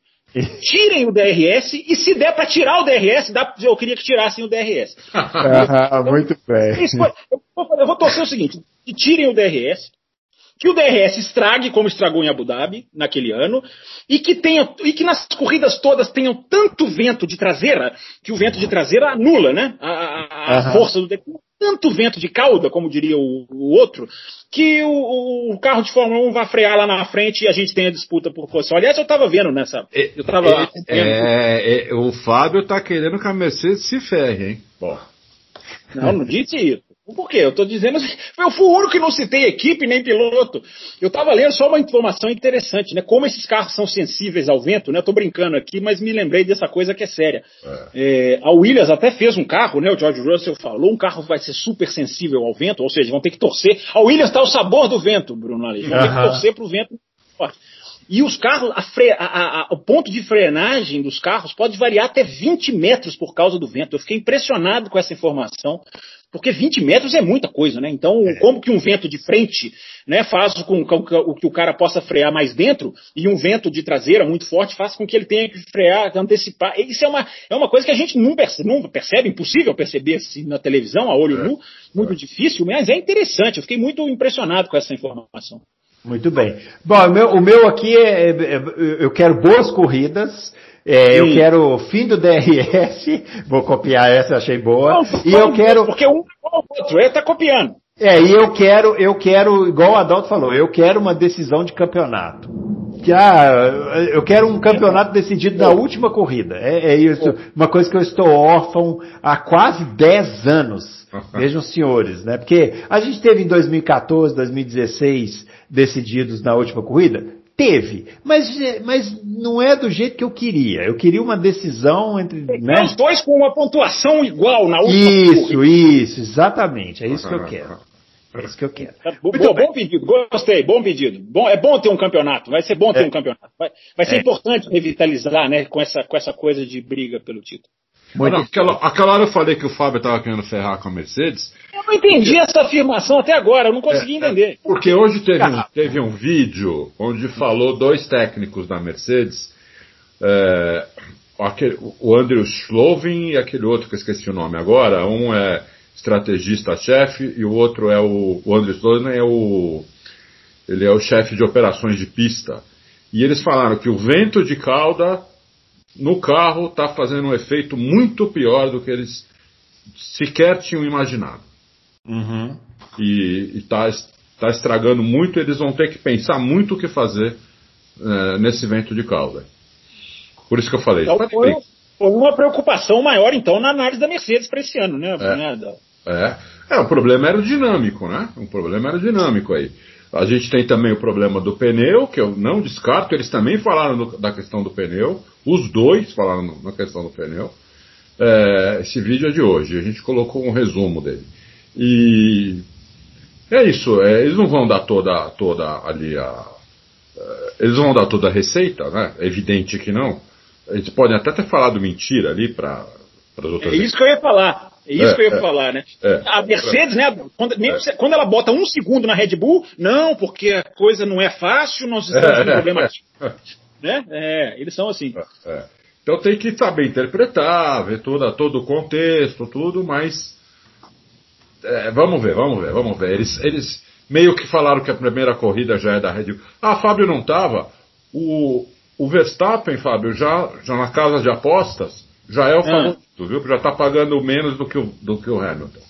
tirem o DRS e se der para tirar o DRS, dá, eu queria que tirassem o DRS. ah, muito bem. Eu vou, eu vou torcer o seguinte: que tirem o DRS, que o DRS estrague como estragou em Abu Dhabi naquele ano e que tenha e que nas corridas todas tenham tanto vento de traseira que o vento de traseira anula, né? A, a, a força do tanto vento de cauda, como diria o, o outro, que o, o, carro de Fórmula 1 vai frear lá na frente e a gente tem a disputa por posição. Aliás, eu estava vendo nessa. Eu tava é, é, é, o Fábio está querendo que a Mercedes se ferre, hein? Bom. Não, não disse isso. Por quê? Eu estou dizendo assim, eu fui o único que não citei equipe nem piloto. Eu estava lendo só uma informação interessante, né? Como esses carros são sensíveis ao vento, né? Eu tô brincando aqui, mas me lembrei dessa coisa que é séria. É. É, a Williams até fez um carro, né? O George Russell falou, um carro vai ser super sensível ao vento, ou seja, vão ter que torcer. A Williams está o sabor do vento, Bruno Aleixo. Vão ter que torcer para o vento forte. E os carros, a fre, a, a, o ponto de frenagem dos carros pode variar até 20 metros por causa do vento. Eu fiquei impressionado com essa informação. Porque 20 metros é muita coisa, né? Então, é. como que um vento de frente né, faz com que o cara possa frear mais dentro e um vento de traseira muito forte faz com que ele tenha que frear, antecipar. Isso é uma, é uma coisa que a gente não percebe, não percebe impossível perceber assim na televisão, a olho é. nu, muito é. difícil, mas é interessante. Eu fiquei muito impressionado com essa informação. Muito bem. Bom, o meu, o meu aqui é, é, é eu quero boas corridas, é, eu quero o fim do DRS, vou copiar essa, achei boa. Não, e eu quero. Porque um igual o outro, ele está copiando. É, e eu quero, eu quero, igual o Adalto falou, eu quero uma decisão de campeonato. Que, ah, eu quero um campeonato decidido na última corrida. É, é isso. Uma coisa que eu estou órfão há quase 10 anos. Vejam, senhores, né? Porque a gente teve em 2014, 2016 decididos na última corrida. Teve, mas, mas não é do jeito que eu queria. Eu queria uma decisão entre. Né? Os dois com uma pontuação igual na última. Isso, isso, exatamente. É isso que eu quero. É isso que eu quero. Tá bom, bom pedido, gostei, bom pedido. Bom, é bom ter um campeonato, vai ser bom ter é. um campeonato. Vai, vai ser é. importante revitalizar, né, com essa, com essa coisa de briga pelo título. Não, aquela, aquela hora eu falei que o Fábio estava querendo ferrar com a Mercedes. Eu não entendi porque... essa afirmação até agora, eu não consegui é, é entender. Porque hoje teve um, teve um vídeo onde falou dois técnicos da Mercedes, é, aquele, o Andrew Schlovin e aquele outro que eu esqueci o nome agora. Um é estrategista-chefe e o outro é o, o Andrew Schlovin é o ele é o chefe de operações de pista. E eles falaram que o vento de cauda no carro está fazendo um efeito muito pior do que eles sequer tinham imaginado. Uhum. E está tá estragando muito, eles vão ter que pensar muito o que fazer é, nesse vento de cauda. Por isso que eu falei. Então, foi, foi, uma preocupação maior, então, na análise da Mercedes para esse ano, né? É, é. é, o problema era o dinâmico, né? O problema era o dinâmico aí. A gente tem também o problema do pneu, que eu não descarto, eles também falaram da questão do pneu, os dois falaram na questão do pneu. É, esse vídeo é de hoje, a gente colocou um resumo dele. E é isso, é, eles não vão dar toda, toda ali a. É, eles vão dar toda a receita, né? É evidente que não. Eles podem até ter falado mentira ali para as outras. É isso que eu ia falar. É isso é, que eu ia é, falar, né? É, a Mercedes, né? Quando, nem, é. quando, ela bota um segundo na Red Bull, não, porque a coisa não é fácil, nós estamos com problemas. Né? É, eles são assim. Então tem que saber interpretar, ver toda, todo o contexto, tudo, mas. vamos ver, vamos ver, vamos ver. Eles, eles meio que falaram que a primeira corrida já é da Red Bull. Ah, Fábio não estava. O, o Verstappen, Fábio, já, já na casa de apostas, já é o ah. favorito, viu? Já está pagando menos do que o, do que o Hamilton.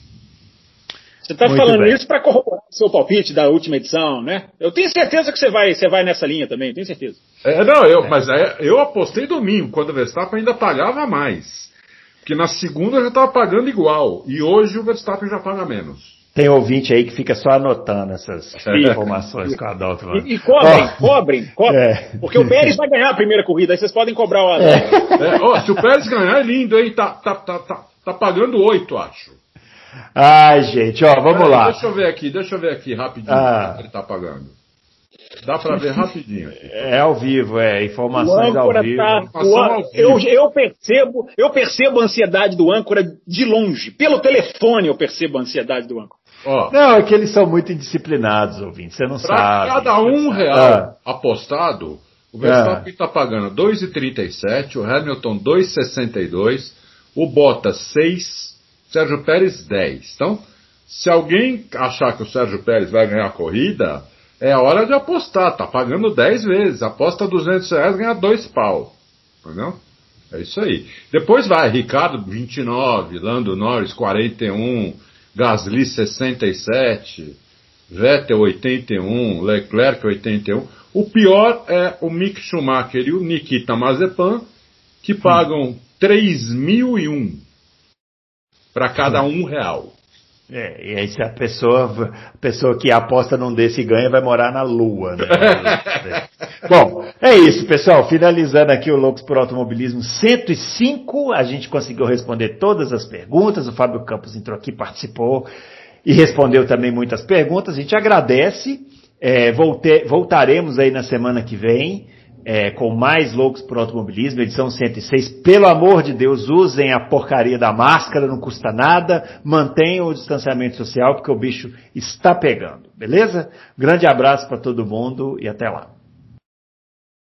Você está falando bem. isso para corroborar o seu palpite da última edição, né? Eu tenho certeza que você vai, você vai nessa linha também, tenho certeza. É, não, eu, é. mas é, eu apostei domingo, quando o Verstappen ainda pagava mais. Porque na segunda já estava pagando igual. E hoje o Verstappen já paga menos. Tem ouvinte aí que fica só anotando essas informações com a Adalto. E, e cobrem, oh. cobrem, cobrem. É. Porque o Pérez vai ganhar a primeira corrida, aí vocês podem cobrar o Adalto. É. É, oh, se o Pérez ganhar, é lindo, hein? Tá, tá, tá, tá, tá pagando oito, acho. Ai, gente, ó, vamos lá. Deixa eu ver aqui, deixa eu ver aqui rapidinho ah. ele tá pagando. Dá para ver rapidinho. É ao vivo, é. Informações ao vivo. Tá, ao vivo. Eu, eu, percebo, eu percebo a ansiedade do âncora de longe. Pelo telefone eu percebo a ansiedade do âncora. Ó, não, é que eles são muito indisciplinados, ouvintes. Você não sabe. Cada um real ah. apostado, O Verstappen está ah. pagando 2,37, o Hamilton 2,62, o Bottas 6, Sérgio Pérez 10. Então, se alguém achar que o Sérgio Pérez vai ganhar a corrida, é hora de apostar. Tá pagando 10 vezes. Aposta 200 reais, ganha 2 pau. Entendeu? É isso aí. Depois vai Ricardo 29, Lando Norris 41, Gasly 67, Vettel 81, Leclerc 81. O pior é o Mick Schumacher e o Nikita Mazepan, que pagam 3.001 para cada um real. É, e aí se a pessoa, a pessoa que aposta num desse ganha vai morar na lua, né? Bom, é isso, pessoal. Finalizando aqui o Loucos por Automobilismo 105, a gente conseguiu responder todas as perguntas. O Fábio Campos entrou aqui, participou e respondeu também muitas perguntas. A gente agradece. É, volte, voltaremos aí na semana que vem é, com mais loucos por automobilismo, edição 106. Pelo amor de Deus, usem a porcaria da máscara, não custa nada. Mantenham o distanciamento social, porque o bicho está pegando. Beleza? Grande abraço para todo mundo e até lá.